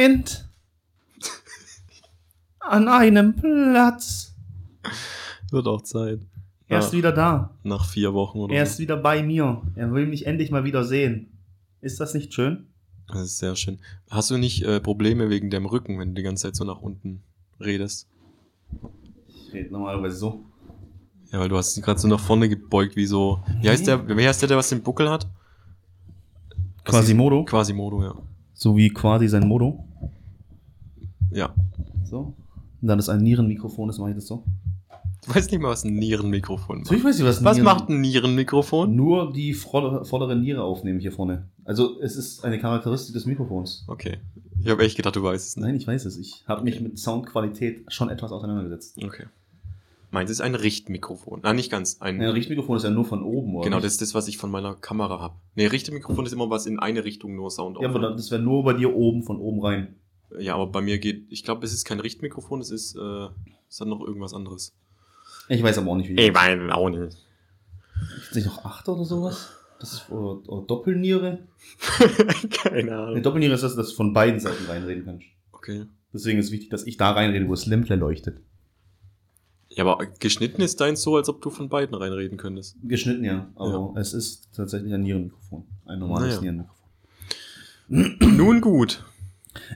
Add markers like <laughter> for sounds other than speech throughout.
vereint. An einem Platz. Wird auch Zeit. Er ist Ja, wieder da. nach vier Wochen oder Er ist wieder bei mir. Er will mich endlich mal wieder sehen. Ist das nicht schön? Das ist sehr schön. Hast du nicht äh, Probleme wegen deinem Rücken, wenn du die ganze Zeit so nach unten redest? Ich rede normalerweise so. Ja, weil du hast dich gerade so nach vorne gebeugt, wie so. Wie heißt der, wie heißt der, der was den Buckel hat? Quasimodo. Quasimodo, ja. So wie quasi sein Modo. Ja. So. Und dann ist ein Nierenmikrofon, das mache ich das so. Du weißt nicht mal, was ein Nierenmikrofon macht. Natürlich weiß ich, was Was Nieren- macht ein Nierenmikrofon? Nur die vordere, Niere aufnehmen hier vorne. Also es ist eine Charakteristik des Mikrofons. Okay. Ich habe echt gedacht, du weißt es nicht. Nein, ich weiß es. Ich habe mich mit Soundqualität schon etwas auseinandergesetzt. Okay. Meins ist ein Richtmikrofon. Nein, nicht ganz. Ein, Ein Richtmikrofon ist ja nur von oben, oder? genau, nicht? das ist das, was ich von meiner Kamera habe. Nee, Richtmikrofon ist immer was in eine Richtung nur Sound Ja, aber dann- das wäre nur bei dir oben, von oben rein. Ja, aber bei mir geht, ich glaube, es ist kein Richtmikrofon, es ist, äh, es hat noch irgendwas anderes. Ich weiß aber auch nicht, wie die. weiß auch nicht. Ist nicht noch Achter oder sowas? Das ist oder, oder Doppelniere? <laughs> Keine Eine Ahnung. Doppelniere ist das, dass du von beiden Seiten reinreden kannst. Okay. Deswegen ist wichtig, dass ich da reinrede, wo das Lämpler leuchtet. Ja, aber geschnitten ist deins so, als ob du von beiden reinreden könntest. Geschnitten ja, aber es ist tatsächlich ein Nierenmikrofon. Ein normales Naja. Nierenmikrofon. Nun gut.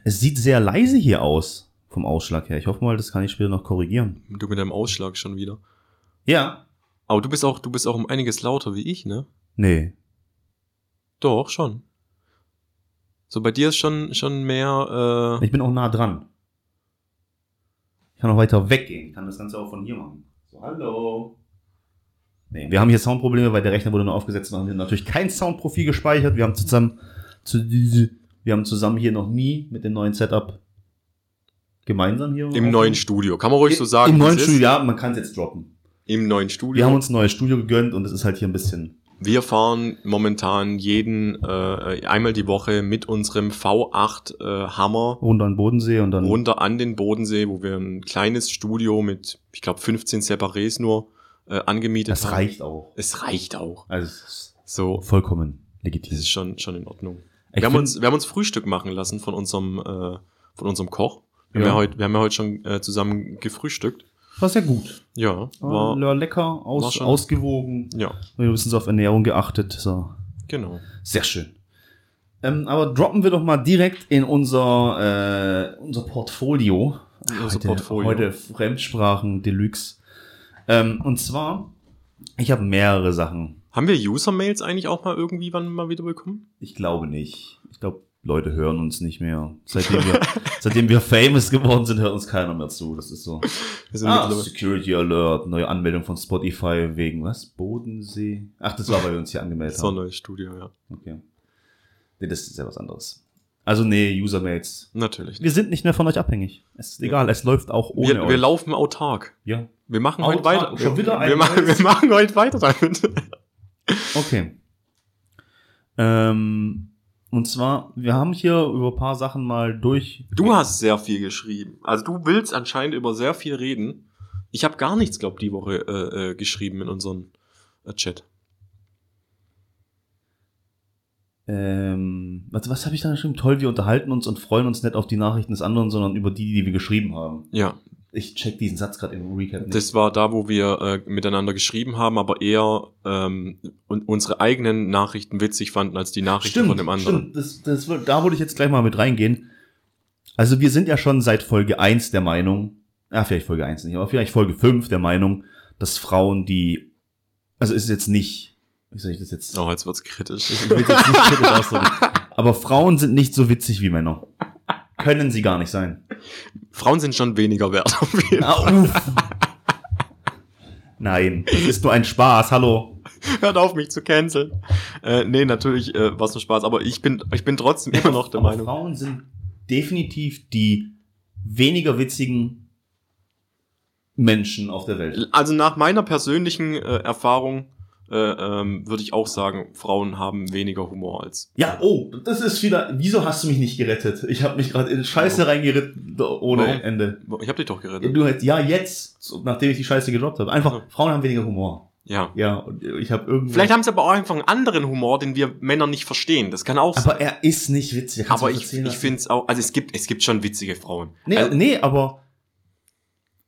Es sieht sehr leise hier aus, vom Ausschlag her. Ich hoffe mal, das kann ich später noch korrigieren. Du mit deinem Ausschlag schon wieder. Ja. Aber du bist auch, du bist auch um einiges lauter wie ich, ne? Nee. Doch, schon. So, bei dir ist schon, schon mehr, äh, Ich bin auch nah dran. Ich kann auch weiter weggehen. Ich kann das Ganze auch von hier machen. So, hallo. Nee, wir haben hier Soundprobleme, weil der Rechner wurde nur aufgesetzt und haben hier natürlich kein Soundprofil gespeichert. Wir haben zusammen zu wir haben zusammen hier noch nie mit dem neuen Setup gemeinsam hier. im neuen Studio. Kann man ruhig so sagen. Im neuen. Studio, ja, man kann es jetzt droppen. Im neuen Studio. Wir haben uns ein neues Studio gegönnt und es ist halt hier ein bisschen. Wir fahren momentan jeden äh, einmal die Woche mit unserem V8 äh, Hammer runter an den Bodensee und dann. runter an den Bodensee, wo wir ein kleines Studio mit, ich glaube, 15 Separés nur äh, angemietet das haben. reicht auch. Es reicht auch. Also es ist So, vollkommen das legitim. ist schon, schon in Ordnung. Ich wir, haben uns, wir haben uns Frühstück machen lassen von unserem, äh, von unserem Koch. Wir, Ja. haben ja heute, wir haben ja heute schon äh, zusammen gefrühstückt. War sehr gut. Ja, War, war, lecker, war aus, schon- ausgewogen. ja, Wir haben ein bisschen so auf Ernährung geachtet. So. genau. Sehr schön. Ähm, aber droppen wir doch mal direkt in unser, äh, unser Portfolio. Unser heute, Portfolio. heute Fremdsprachen Deluxe. Ähm, und zwar, ich habe mehrere Sachen. Haben wir User-Mails eigentlich auch mal irgendwie wann mal wieder bekommen? Ich glaube nicht. Ich glaube, Leute hören uns nicht mehr. Seitdem wir, <laughs> seitdem wir famous geworden sind, hört uns keiner mehr zu. Das ist so. Sind Ah, Security Alert, neue Anmeldung von Spotify wegen was? Bodensee? Ach, das war, weil wir uns hier angemeldet <laughs> so ein haben. neues Studio, ja. Okay. Nee, das ist ja was anderes. Also nee, Usermates. Natürlich. Wir sind nicht mehr von euch abhängig. Es ist egal, es läuft auch ohne Wir, euch. wir laufen autark. ja. Wir machen heute Autark. weiter. Schon wieder ein wir, machen, wir machen heute weiter damit. Okay. Ähm, und zwar, wir haben hier über ein paar Sachen mal durch. Du hast sehr viel geschrieben. Also du willst anscheinend über sehr viel reden. Ich habe gar nichts, glaub die Woche äh, äh, geschrieben in unserem äh, Chat. Ähm, was, was habe ich da geschrieben? Toll, wir unterhalten uns und freuen uns nicht auf die Nachrichten des anderen, sondern über die, die wir geschrieben haben. Ja, Ich check diesen Satz gerade im Recap nicht. das war da, wo wir äh, miteinander geschrieben haben, aber eher ähm, und unsere eigenen Nachrichten witzig fanden als die Nachrichten von dem anderen. Stimmt, das, das, da wollte ich jetzt gleich mal mit reingehen. Also wir sind ja schon seit Folge 1 der Meinung, ja, vielleicht Folge 1 nicht, aber vielleicht Folge 5 der Meinung, dass Frauen, die, also ist jetzt nicht, wie soll ich das jetzt, Oh, jetzt wird's kritisch. ich will jetzt nicht kritisch ausdrücken, <laughs> aber Frauen sind nicht so witzig wie Männer. Können sie gar nicht sein. Frauen sind schon weniger wert. <laughs> Auf jeden Fall. Nein, das ist nur ein Spaß, hallo. Hört auf, mich zu canceln. Äh, nee, natürlich äh, war's ein Spaß, aber ich bin, ich bin trotzdem immer noch der Aber Meinung. Frauen sind definitiv die weniger witzigen Menschen auf der Welt. Also nach meiner persönlichen äh, Erfahrung äh, ähm, würde ich auch sagen, Frauen haben weniger Humor als. Ja, oh, das ist wieder. Wieso hast du mich nicht gerettet? Ich habe mich gerade in Scheiße Warum? reingeritten ohne Warum? Ende. Ich habe dich doch gerettet. du hättest, ja, jetzt, nachdem ich die Scheiße gedroppt habe. Einfach, Ja. Frauen haben weniger Humor. Ja. Ja, und ich habe irgendwie. Vielleicht haben sie aber auch einfach einen anderen Humor, den wir Männer nicht verstehen. Das kann auch sein. aber er ist nicht witzig. Aber ich, ich lassen? finde es auch, also es gibt, es gibt schon witzige Frauen. Nee, also, nee, aber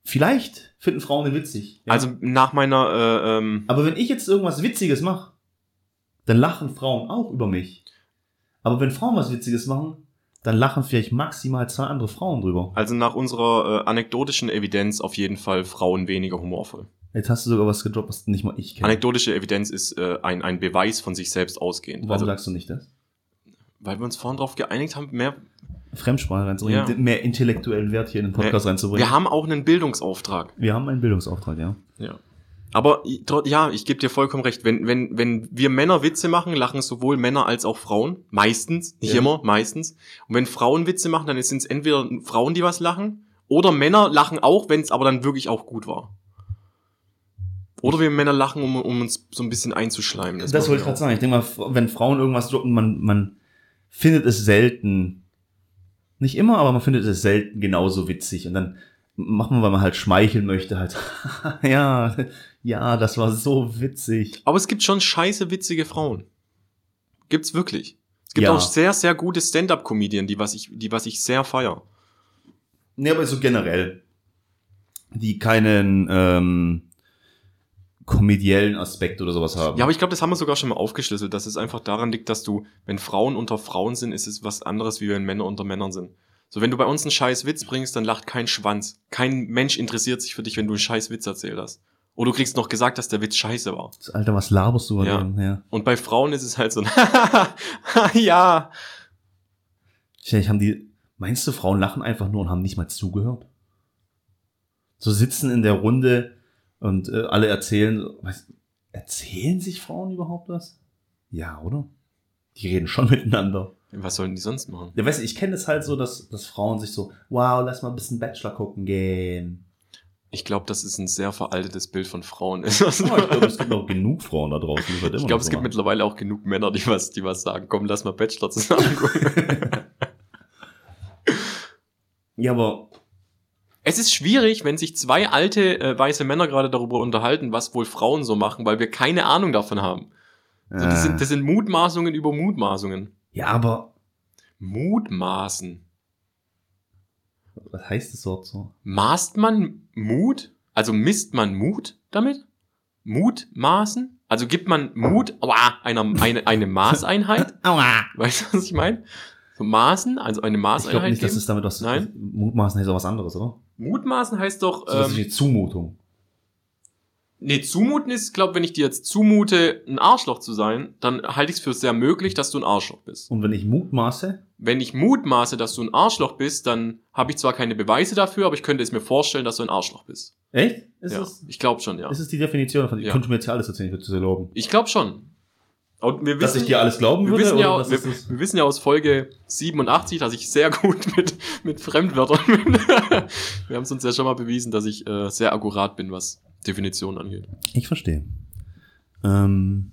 vielleicht finden Frauen den witzig. Ja. also nach meiner, äh, ähm, aber wenn ich jetzt irgendwas Witziges mache, dann lachen Frauen auch über mich. Aber wenn Frauen was Witziges machen, dann lachen vielleicht maximal zwei andere Frauen drüber. also nach unserer äh, anekdotischen Evidenz auf jeden Fall Frauen weniger humorvoll. Jetzt hast du sogar was gedroppt, was nicht mal ich kenne. Anekdotische Evidenz ist äh, ein, ein Beweis von sich selbst ausgehend. Warum Also, sagst du nicht das? weil wir uns vorhin darauf geeinigt haben, mehr, Fremdsprache reinzubringen, Ja. mehr intellektuellen Wert hier in den Podcast reinzubringen. wir haben auch einen Bildungsauftrag. wir haben einen Bildungsauftrag, ja. Ja. Aber ja, ich gebe dir vollkommen recht. Wenn, wenn, wenn wir Männer Witze machen, lachen sowohl Männer als auch Frauen. Meistens, nicht Ja. immer, meistens. Und wenn Frauen Witze machen, dann sind es entweder Frauen, die was lachen, oder Männer lachen auch, wenn es aber dann wirklich auch gut war. Oder wir Männer lachen, um, um uns so ein bisschen einzuschleimen. Das, machen wollte ich wir gerade sagen. Ich denke mal, wenn Frauen irgendwas droppen, man, man findet es selten. Nicht immer, aber man findet es selten genauso witzig. Und dann macht man, weil man halt schmeicheln möchte, halt, <laughs> ja, ja, das war so witzig. Aber es gibt schon scheiße witzige Frauen. Gibt's wirklich. Es gibt Ja. auch sehr, sehr gute Stand-up-Comedien, die was ich, die was ich sehr feier. Nee, aber so generell. Die keinen ähm, komediellen Aspekt oder sowas haben. Ja, aber ich glaube, das haben wir sogar schon mal aufgeschlüsselt, dass es einfach daran liegt, dass du, wenn Frauen unter Frauen sind, ist es was anderes, wie wenn Männer unter Männern sind. So, wenn du bei uns einen scheiß Witz bringst, dann lacht kein Schwanz. Kein Mensch interessiert sich für dich, wenn du einen scheiß Witz erzählt hast. Oder du kriegst noch gesagt, dass der Witz scheiße war. Alter, was laberst du? Ja. Ja. ja. Und bei Frauen ist es halt so, <laughs> ja. Vielleicht haben die, meinst du, Frauen lachen einfach nur und haben nicht mal zugehört? So sitzen in der Runde und äh, alle erzählen, was, erzählen sich Frauen überhaupt was? Ja, oder? Die reden schon <laughs> miteinander. Was sollen die sonst machen? Ja, weißt du, ich kenne es halt so, dass, dass Frauen sich so, wow, lass mal ein bisschen Bachelor gucken gehen. Ich glaube, das ist ein sehr veraltetes Bild von Frauen. ich Oh, ich glaube, es gibt noch genug Frauen da draußen. immer Ich glaube, es gibt machen. mittlerweile auch genug Männer, die was, die was sagen. Komm, lass mal Bachelor zusammen gucken. <laughs> Ja, aber Es ist schwierig, wenn sich zwei alte äh, weiße Männer gerade darüber unterhalten, was wohl Frauen so machen, weil wir keine Ahnung davon haben. So, das, äh, sind, das sind Mutmaßungen über Mutmaßungen. ja, aber Mutmaßen. was heißt das Wort so? Maßt man Mut? Also misst man Mut damit? Mutmaßen? Also gibt man Mut aua, einer, eine, eine Maßeinheit? <laughs> Aua! Weißt du, was ich meine? So Maßen, also eine Ich glaube Maßeinheit nicht, dass geben? es damit was. Nein? Mutmaßen heißt auch was anderes, oder? Mutmaßen heißt doch, So was ähm, wie Zumutung. nee, zumuten ist, glaube wenn ich dir jetzt zumute, ein Arschloch zu sein, dann halte ich es für sehr möglich, dass du ein Arschloch bist. Und wenn ich mutmaße, Wenn ich mutmaße, dass du ein Arschloch bist, dann habe ich zwar keine Beweise dafür, aber ich könnte es mir vorstellen, dass du ein Arschloch bist. echt? Ist, ja, es, ich glaube schon, ja. ist es die Definition? Ich Ja. könnte mir jetzt alles erzählen, ich würde es erlauben. Ich glaube schon. Und wir Dass wissen, ich dir alles glauben wir würde? wissen, ja, wir, wir wissen ja aus Folge 87, dass ich sehr gut <laughs> mit, mit Fremdwörtern bin. <laughs> wir haben es uns ja schon mal bewiesen, dass ich äh, sehr akkurat bin, was Definitionen angeht. Ich verstehe. Ähm,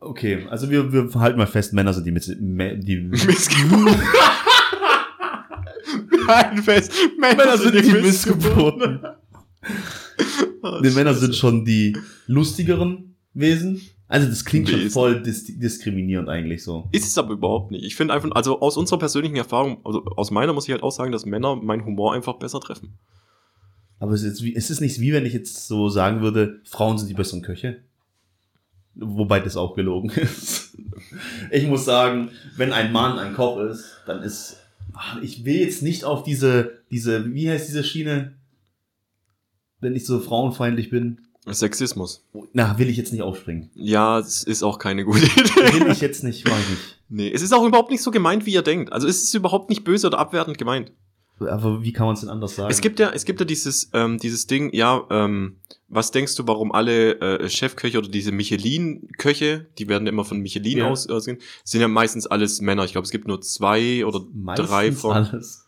okay, also wir, wir halten mal fest, Männer sind die, Mä- die <laughs> Missgeburt. Nein, fest. Männer, sind die Missgeburten. Oh, Die Männer sind schon die lustigeren Wesen. Also das klingt schon voll dis diskriminierend eigentlich so. Ist es aber überhaupt nicht. Ich finde einfach, also aus unserer persönlichen Erfahrung, also aus meiner muss ich halt auch sagen, dass Männer meinen Humor einfach besser treffen. Aber es ist, es ist nicht wie wenn ich jetzt so sagen würde, Frauen sind die besseren Köche. Wobei das auch gelogen ist. Ich muss sagen, wenn ein Mann ein Koch ist, dann ist. ach, Ich will jetzt nicht auf diese, diese, wie heißt diese Schiene? Wenn ich so frauenfeindlich bin. Sexismus. Na, will ich jetzt nicht aufspringen. Ja, es ist auch keine gute Idee. Will ich jetzt nicht, mach ich. Nee, es ist auch überhaupt nicht so gemeint, wie ihr denkt. Also es ist überhaupt nicht böse oder abwertend gemeint. Aber wie kann man es denn anders sagen? Es gibt ja, es gibt ja dieses, ähm, dieses Ding, ja, ähm, was denkst du, warum alle äh, Chefköche oder diese Michelin-Köche, die werden immer von Michelin Ja. aus, ausgehen, sind ja meistens alles Männer. Ich glaube, es gibt nur zwei oder Meistens drei von. alles.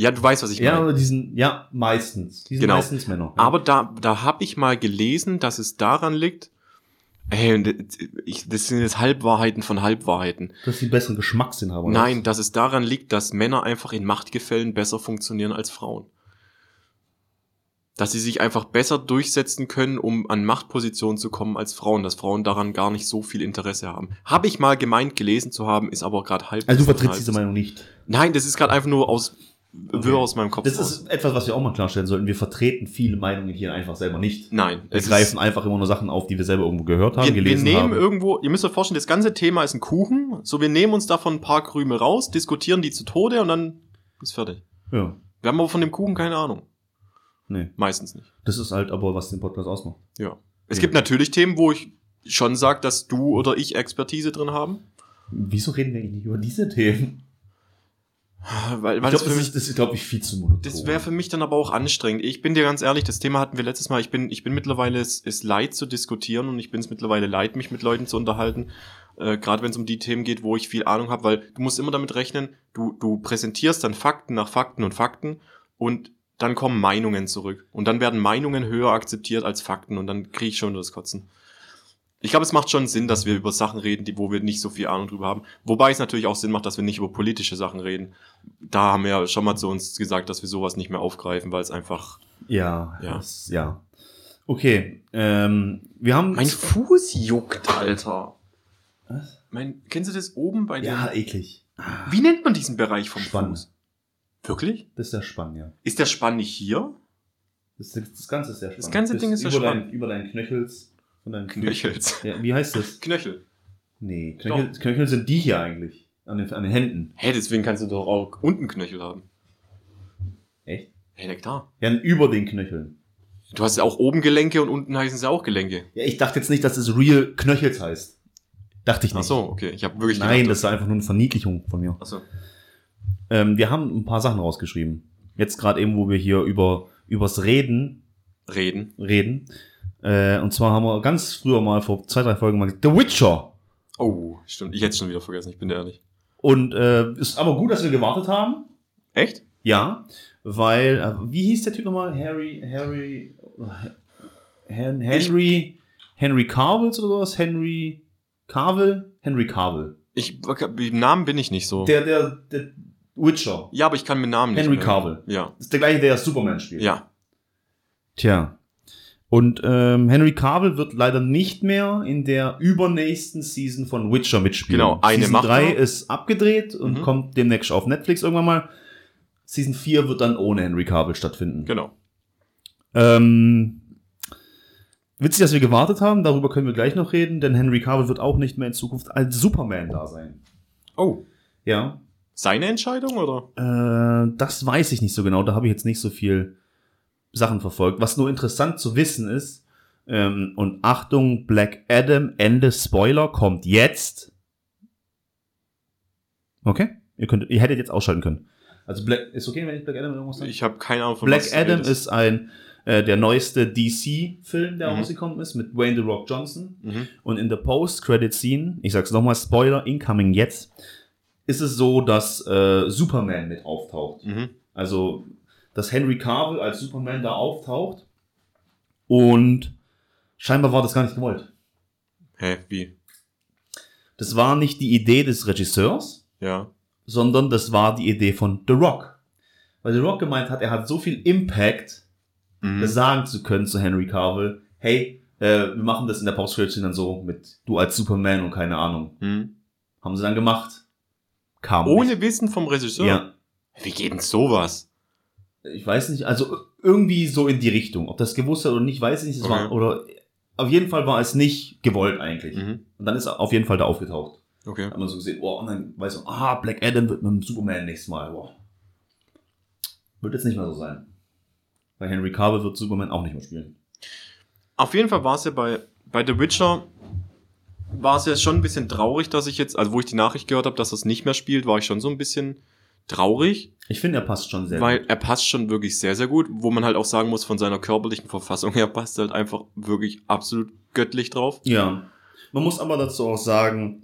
Ja, du weißt, was ich Ja, meine. aber die sind, ja, meistens. Die sind Genau. meistens Männer. Ja. Aber da, da habe ich mal gelesen, dass es daran liegt, ey, und ich, das sind jetzt Halbwahrheiten von Halbwahrheiten. Dass die besseren Geschmackssinn haben. Nein, dass es daran liegt, dass Männer einfach in Machtgefällen besser funktionieren als Frauen. dass sie sich einfach besser durchsetzen können, um an Machtpositionen zu kommen als Frauen, dass Frauen daran gar nicht so viel Interesse haben. Habe ich mal gemeint, gelesen zu haben, ist aber gerade halb. Also du vertrittst diese Meinung nicht. Nein, das ist gerade einfach nur aus Wirr aus meinem Kopf. Das ist etwas, was wir auch mal klarstellen sollten. Wir vertreten viele Meinungen hier einfach selber nicht. Nein, Wir es greifen einfach immer nur Sachen auf, die wir selber irgendwo gehört haben, wir, wir gelesen nehmen haben. irgendwo, ihr müsst euch vorstellen, das ganze Thema ist ein Kuchen, so wir nehmen uns davon ein paar Krümel raus, diskutieren die zu Tode und dann ist fertig. Ja, Wir haben aber von dem Kuchen keine Ahnung. nee. Meistens nicht. Das ist halt aber, was den Podcast ausmacht. Ja. Es Ja. gibt natürlich Themen, wo ich schon sage, dass du oder ich Expertise drin haben. Wieso reden wir eigentlich nicht über diese Themen? Weil, Ich weil glaube, das, das, ist, das ist glaube ich, viel zu monoton. das wäre für mich dann aber auch anstrengend. Ich bin dir ganz ehrlich, das Thema hatten wir letztes Mal. Ich bin, ich bin mittlerweile es, es leid zu diskutieren und ich bin es mittlerweile leid, mich mit Leuten zu unterhalten. Äh, Gerade wenn es um die Themen geht, wo ich viel Ahnung habe, weil du musst immer damit rechnen, du, du präsentierst dann Fakten nach Fakten und Fakten und dann kommen Meinungen zurück. Und dann werden Meinungen höher akzeptiert als Fakten und dann kriege ich schon das Kotzen. Ich glaube, es macht schon Sinn, dass wir über Sachen reden, die, wo wir nicht so viel Ahnung drüber haben. Wobei es natürlich auch Sinn macht, dass wir nicht über politische Sachen reden. Da haben wir ja schon mal zu uns gesagt, dass wir sowas nicht mehr aufgreifen, weil es einfach. Ja, Ja. Das, ja. Okay, ähm, wir haben... Fuß juckt, Alter. Was? Mein, kennst du das oben bei Ja, dem? eklig. Wie nennt man diesen Bereich vom Spann. Fuß? Wirklich? Das ist der Spann, ja. Ist der Spann nicht hier? Das, das, das Ganze ist der Spann. Das ganze Ding ist der über Spann. Dein, über deinen Knöchels. Von deinen Knöchels. Ja, wie heißt das? Knöchel. Nee, Knöchel, Knöchel sind die hier eigentlich. An den, an den Händen. Hä, deswegen kannst du doch auch unten Knöchel haben. Echt? Hä, na klar. Ja, über den Knöcheln. Du hast ja auch oben Gelenke und unten heißen sie auch Gelenke. Ja, ich dachte jetzt nicht, dass es Real Knöchels heißt. Dachte ich nicht. Ach so, okay. Ich habe wirklich Nein, gedacht, das ist einfach nur eine Verniedlichung von mir. Ach so. Ähm, wir haben ein paar Sachen rausgeschrieben. Jetzt gerade eben, wo wir hier über übers Reden Reden. reden. Äh, und zwar haben wir ganz früher mal vor zwei, drei Folgen mal The Witcher. Oh, stimmt. Ich hätte es schon wieder vergessen, ich bin ehrlich. Und äh, ist aber gut, dass wir gewartet haben. Echt? Ja, weil, äh, wie hieß der Typ nochmal? Harry, Harry, Hen, Henry, Henry Carville oder sowas? Henry Carville? Henry Carville. Ich, mit Namen bin ich nicht so. Der, der, der Witcher. ja, aber ich kann mit Namen nicht. Henry. Cavill. Ja. Ist der gleiche, der Superman spielt. Ja. Tja. Und ähm, Henry Cavill wird leider nicht mehr in der übernächsten Season von Witcher mitspielen. Genau, eine Season macht 3 er. ist abgedreht und Mhm. kommt demnächst auf Netflix irgendwann mal. Season 4 wird dann ohne Henry Cavill stattfinden. Genau. Ähm, witzig, dass wir gewartet haben, darüber können wir gleich noch reden, denn Henry Cavill wird auch nicht mehr in Zukunft als Superman da sein. Oh. Ja, Seine Entscheidung oder? äh, das weiß ich nicht so genau, da habe ich jetzt nicht so viel Sachen verfolgt. Was nur interessant zu wissen ist, ähm, und Achtung, Black Adam, Ende Spoiler, kommt jetzt. Okay, ihr könnt, ihr hättet jetzt ausschalten können. Also Black, ist okay, wenn ich Black Adam irgendwas sage? Ich habe keine Ahnung von Black was Adam ist ein äh, der neueste DC-Film, der Mhm. rausgekommen ist, mit Wayne The Rock Johnson. Mhm. Und in der Post-Credit-Scene, ich sag's nochmal, Spoiler, incoming jetzt, ist es so, dass äh, Superman mit auftaucht. Mhm. Also, dass Henry Cavill als Superman da auftaucht. Und scheinbar war das gar nicht gewollt. Hä, wie? Das war nicht die Idee des Regisseurs, Ja. sondern das war die Idee von The Rock. Weil The Rock gemeint hat, er hat so viel Impact, Mhm. sagen zu können zu Henry Cavill, hey, äh, wir machen das in der post dann so mit du als Superman und keine Ahnung. Mhm. Haben sie dann gemacht. Kam Ohne nicht. Wissen vom Regisseur? Ja. Wie geht denn sowas? Ich weiß nicht, also irgendwie so in die Richtung. Ob das gewusst hat oder nicht, weiß ich nicht. Okay. war, oder auf jeden Fall war es nicht gewollt eigentlich. Mhm. Und dann ist er auf jeden Fall da aufgetaucht. Okay. Hat man so gesehen, oh, und dann weiß man, ah, Black Adam wird mit dem Superman nächstes Mal. Boah. Wird jetzt nicht mehr so sein. Weil Henry Cavill wird Superman auch nicht mehr spielen. Auf jeden Fall war es ja bei, bei The Witcher, war es ja schon ein bisschen traurig, dass ich jetzt, also wo ich die Nachricht gehört habe, dass es nicht mehr spielt, war ich schon so ein bisschen traurig, Ich finde, er passt schon sehr weil gut. er passt schon wirklich sehr, sehr gut, wo man halt auch sagen muss, von seiner körperlichen Verfassung her passt er halt einfach wirklich absolut göttlich drauf. Ja. Man muss aber dazu auch sagen,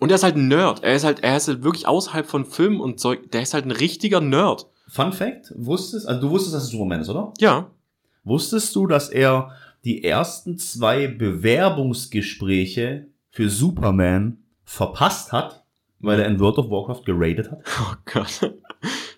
Und er ist halt ein Nerd. Er ist halt, er ist halt wirklich außerhalb von Film und Zeug, der ist halt ein richtiger Nerd. Fun Fact, wusstest, also du wusstest, dass es Superman ist, oder? Ja. Wusstest du, dass er die ersten zwei Bewerbungsgespräche für Superman verpasst hat, weil er in World of Warcraft geradet hat? <laughs> Oh Gott.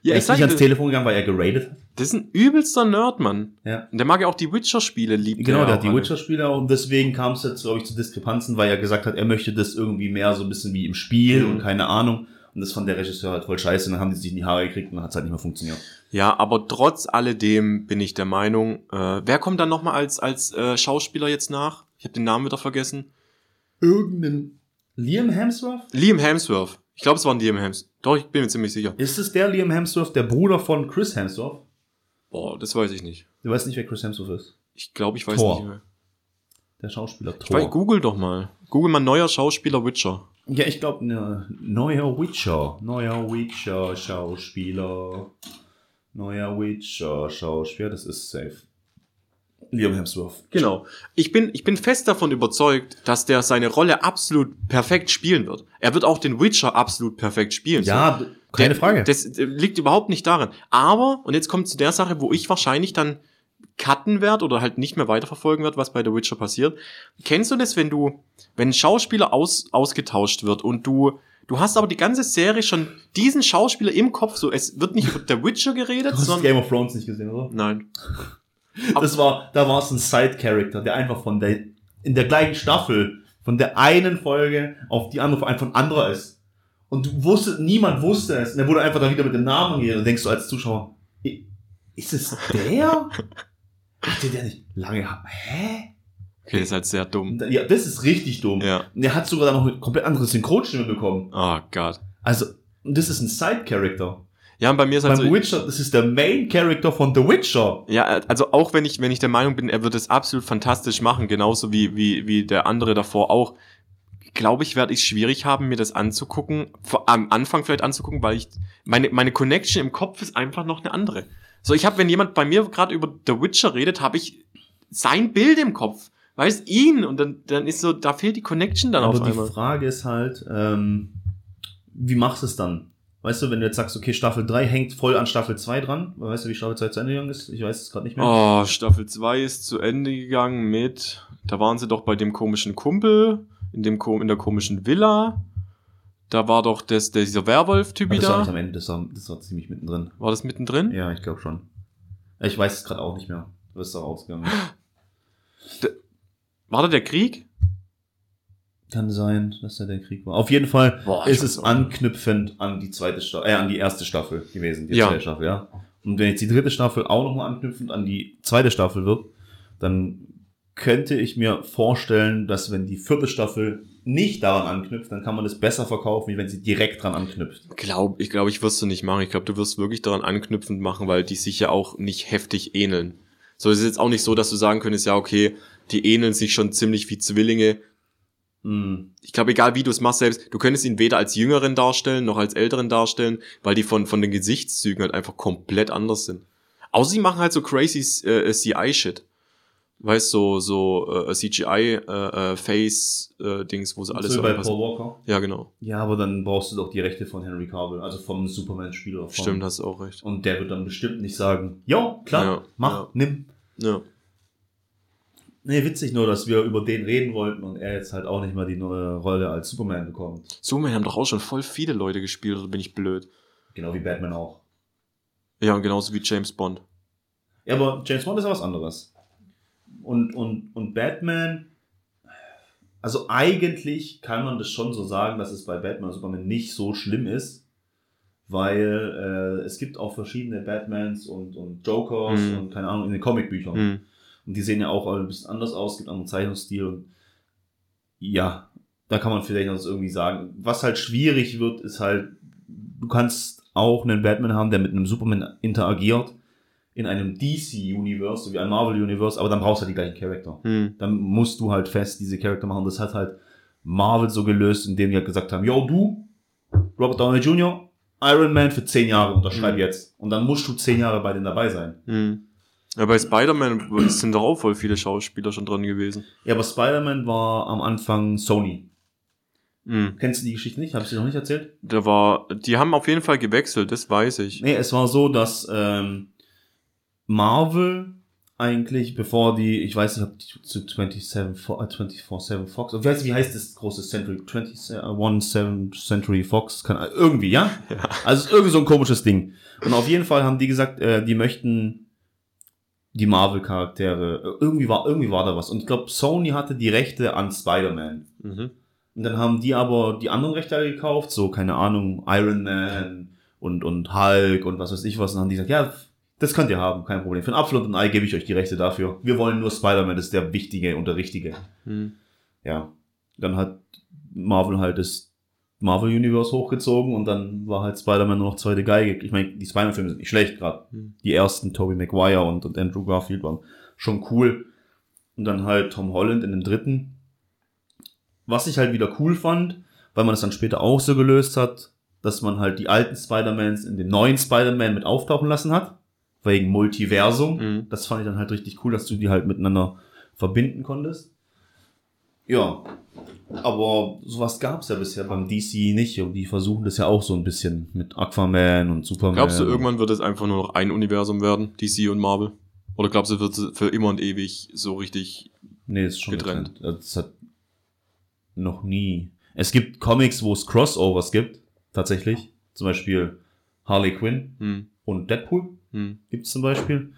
Ja, er ich ist sag, nicht ans Telefon gegangen, weil er geradet hat. das ist ein übelster Nerd, Mann. Ja. Und der mag ja auch die Witcher-Spiele, liebt Genau, er der auch hat die. Witcher-Spiele und deswegen kam es jetzt, glaube ich, zu Diskrepanzen, weil er gesagt hat, er möchte das irgendwie mehr so ein bisschen wie im Spiel Mhm. und keine Ahnung. Und das fand der Regisseur halt voll scheiße. Und dann haben die sich in die Haare gekriegt und dann hat es halt nicht mehr funktioniert. Ja, aber trotz alledem bin ich der Meinung, äh, wer kommt dann nochmal als, als äh, Schauspieler jetzt nach? Ich habe den Namen wieder vergessen. Irgendein Liam Hemsworth? Liam Hemsworth. Ich glaube, es war ein Liam Hemsworth. Doch, ich bin mir ziemlich sicher. Ist es der Liam Hemsworth, der Bruder von Chris Hemsworth? Boah, das weiß ich nicht. Du weißt nicht, wer Chris Hemsworth ist. Ich glaube, ich weiß Thor. nicht mehr. Der Schauspieler Ich weiß, Google doch mal. Google mal neuer Schauspieler Witcher. Ja, ich glaube, ne, neuer Witcher. Neuer Witcher Schauspieler. Neuer Witcher Schauspieler. Das ist safe. Liam Hemsworth. Genau. Ich bin, ich bin fest davon überzeugt, dass der seine Rolle absolut perfekt spielen wird. Er wird auch den Witcher absolut perfekt spielen. Ja, d- keine Der- Frage. Das äh, liegt überhaupt nicht daran. Aber, und jetzt kommt zu der Sache, wo ich wahrscheinlich dann cutten werde oder halt nicht mehr weiterverfolgen werde, was bei The Witcher passiert. Kennst du das, wenn du, wenn ein Schauspieler aus, ausgetauscht wird und du, du hast aber die ganze Serie schon diesen Schauspieler im Kopf, so, es wird nicht über The Witcher geredet, du hast sondern, Game of Thrones nicht gesehen, oder? nein. <laughs> Das war, da war es ein Side-Character, der einfach von der, in der gleichen Staffel, von der einen Folge auf die andere, einfach von anderer ist. Und du wusstest, niemand wusste es. Und er wurde einfach dann wieder mit dem Namen geredet. Und denkst du als Zuschauer, ist es der? <laughs> Hatte der nicht lange? Hä? Okay, ist halt sehr dumm. Ja, das ist richtig dumm. Ja. Und er hat sogar dann noch eine komplett andere Synchronstimme bekommen. Oh Gott. Also, und das ist ein Side-Character. Ja, bei mir ist halt Beim so, Witcher, das ist der Main-Character von The Witcher. Ja, also auch wenn ich, wenn ich der Meinung bin, er wird es absolut fantastisch machen, genauso wie, wie, wie der andere davor auch, glaube ich, werde ich schwierig haben, mir das anzugucken, am Anfang vielleicht anzugucken, weil ich, meine, meine Connection im Kopf ist einfach noch eine andere. So, ich habe, wenn jemand bei mir gerade über The Witcher redet, habe ich sein Bild im Kopf. Weiß ihn und dann, dann ist so, da fehlt die Connection dann Aber auf die einmal. Frage ist halt, ähm, wie machst du es dann? Weißt du, wenn du jetzt sagst, okay, Staffel 3 hängt voll an Staffel 2 dran, weißt du, wie Staffel 2 zu Ende gegangen ist? Ich weiß es gerade nicht mehr. Oh, Staffel 2 ist zu Ende gegangen mit, da waren sie doch bei dem komischen Kumpel, in, dem, in der komischen Villa. Da war doch das, der, dieser Werwolf-Typ Aber das war nicht wieder. am Ende, das war, das war ziemlich mittendrin. War das mittendrin? Ja, ich glaube schon. Ich weiß es gerade auch nicht mehr. Du bist doch ausgegangen. <gasps> War da der Krieg? Kann sein, dass da der Krieg war. Auf jeden Fall Boah, ist es anknüpfend an die zweite Staffel, äh, an die erste Staffel gewesen, die Ja. zweite Staffel, ja. Und wenn jetzt die dritte Staffel auch nochmal anknüpfend an die zweite Staffel wird, dann könnte ich mir vorstellen, dass wenn die vierte Staffel nicht daran anknüpft, dann kann man das besser verkaufen, wie wenn sie direkt dran anknüpft. Glaub, ich glaube, ich wirst du nicht machen. Ich glaube, du wirst wirklich daran anknüpfend machen, weil die sich ja auch nicht heftig ähneln. So, es ist jetzt auch nicht so, dass du sagen könntest, ja, okay, die ähneln sich schon ziemlich wie Zwillinge. Hm. ich glaube, egal wie du es machst selbst, du könntest ihn weder als Jüngeren darstellen, noch als Älteren darstellen, weil die von, von den Gesichtszügen halt einfach komplett anders sind. Außer sie machen halt so crazy äh, CI-Shit. Weißt so, so äh, CGI-Face-Dings, wo sie alles so bei Paul Walker. Ja, genau. Ja, aber dann brauchst du doch die Rechte von Henry Cavill, also vom Superman-Spieler. Stimmt, hast du auch recht. Und der wird dann bestimmt nicht sagen, jo, klar, Ja, mach, ja. nimm. Ja. Nee, witzig nur, dass wir über den reden wollten und er jetzt halt auch nicht mal die neue Rolle als Superman bekommt. Superman haben doch auch schon voll viele Leute gespielt, oder bin ich blöd? Genau wie Batman auch. Ja, und genauso wie James Bond. Ja, aber James Bond ist ja was anderes. Und, und, und Batman, also eigentlich kann man das schon so sagen, dass es bei Batman und Superman nicht so schlimm ist, weil äh, es gibt auch verschiedene Batmans und, und Jokers Mhm. und keine Ahnung in den Comicbüchern. Hm. Und die sehen ja auch ein bisschen anders aus, gibt einen anderen Zeichnungsstil und ja, da kann man vielleicht noch irgendwie sagen. Was halt schwierig wird, ist halt, du kannst auch einen Batman haben, der mit einem Superman interagiert in einem DC-Universe, so wie ein Marvel-Universe, aber dann brauchst du halt die gleichen Charakter. Hm. Dann musst du halt fest diese Charakter machen. Das hat halt Marvel so gelöst, indem die halt gesagt haben, yo, du, Robert Downey Jr., Iron Man für zehn Jahre, unterschreib Mhm. jetzt. Und dann musst du zehn Jahre bei denen dabei sein. Hm. Ja, bei Spider-Man sind doch auch voll viele Schauspieler schon dran gewesen. Ja, aber Spider-Man war am Anfang Sony. Hm. Kennst du die Geschichte nicht? Habe ich dir noch nicht erzählt? Da war, die haben auf jeden Fall gewechselt, das weiß ich. Nee, es war so, dass ähm, Marvel eigentlich, bevor die, ich weiß nicht, ob die zu 27, Fo- äh, 24-7 Fox, wie heißt, wie heißt das große Century, 21 Century Fox, kann, irgendwie, ja? <laughs> Ja. Also irgendwie so ein komisches Ding. Und auf jeden Fall haben die gesagt, äh, die möchten die Marvel-Charaktere, irgendwie war, irgendwie war da was. Und ich glaube, Sony hatte die Rechte an Spider-Man. Mhm. Und dann haben die aber die anderen Rechte gekauft, so, keine Ahnung, Iron Man und, und Hulk und was weiß ich was. Und dann haben die gesagt, ja, das könnt ihr haben, kein Problem. Für ein Apfel und ein Ei gebe ich euch die Rechte dafür. Wir wollen nur Spider-Man, das ist der Wichtige und der Richtige. Mhm. Ja. Dann hat Marvel halt das Marvel Universe hochgezogen und dann war halt Spider-Man nur noch zweite Geige. Ich meine, die Spider-Man-Filme sind nicht schlecht gerade. Mhm. Die ersten, Tobey Maguire und, und Andrew Garfield waren schon cool. Und dann halt Tom Holland in dem dritten. Was ich halt wieder cool fand, weil man es dann später auch so gelöst hat, dass man halt die alten Spider-Mans in den neuen Spider-Man mit auftauchen lassen hat. Wegen Multiversum. Mhm. Das fand ich dann halt richtig cool, dass du die halt miteinander verbinden konntest. Ja, aber sowas gab's ja bisher beim DC nicht und die versuchen das ja auch so ein bisschen mit Aquaman und Superman. Glaubst du, irgendwann wird es einfach nur noch ein Universum werden, DC und Marvel? Oder glaubst du, wird es für immer und ewig so richtig Nee, ist schon getrennt? getrennt. Also, Das hat noch nie. Es gibt Comics, wo es Crossovers gibt, tatsächlich. Zum Beispiel Harley Quinn hm, und Deadpool hm, gibt's zum Beispiel.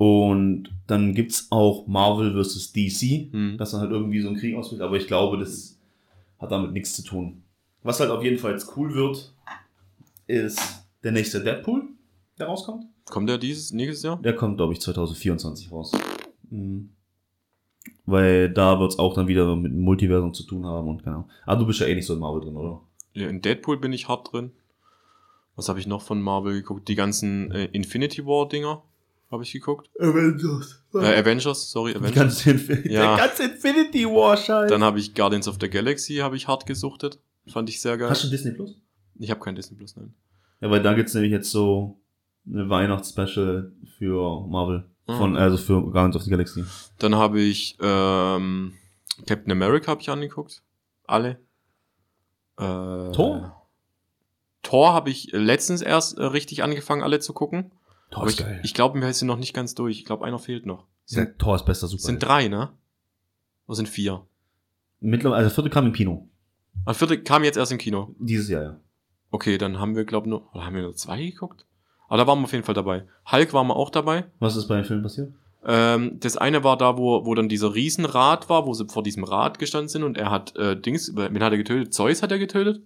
Und dann gibt's auch Marvel vs. DC, hm. dass dann halt irgendwie so ein Krieg ausbricht, aber ich glaube, das hat damit nichts zu tun. Was halt auf jeden Fall cool wird, ist der nächste Deadpool, der rauskommt. Kommt der dieses nächstes Jahr? Der kommt, glaube ich, 2024 raus. Mhm. Weil da wird's auch dann wieder mit dem Multiversum zu tun haben und genau. Ah, du bist ja eh nicht so in Marvel drin, oder? Ja, in Deadpool bin ich hart drin. Was habe ich noch von Marvel geguckt? Die ganzen äh, Infinity War Dinger habe ich geguckt. Avengers. Äh, Avengers, sorry, Avengers. Infinity, Ja. Der ganze Infinity War Scheiß. Dann habe ich Guardians of the Galaxy habe ich hart gesuchtet. Fand ich sehr geil. Hast du Disney Plus? Ich habe kein Disney Plus, nein. Ja, weil da gibt's nämlich jetzt so eine Weihnachtsspecial für Marvel. Ah. Von, also für Guardians of the Galaxy. Dann habe ich ähm, Captain America habe ich angeguckt. Alle. Äh, Thor? Thor habe ich letztens erst äh, richtig angefangen, alle zu gucken. Thor Aber ich, ich glaube, wir sind noch nicht ganz durch. Ich glaube, einer fehlt noch. Sind, Thor ist bester Super. sind drei, ne? Oder sind vier? Mittlerweile, also vierte kam im Kino. Ah, vierte kam jetzt erst im Kino. Dieses Jahr, ja. Okay, dann haben wir, glaube nur, oder haben wir nur zwei geguckt? Aber da waren wir auf jeden Fall dabei. Hulk waren wir auch dabei. Was ist bei den Filmen passiert? Ähm, das eine war da, wo, wo dann dieser Riesenrad war, wo sie vor diesem Rad gestanden sind und er hat äh, Dings, wen hat er getötet? Zeus hat er getötet?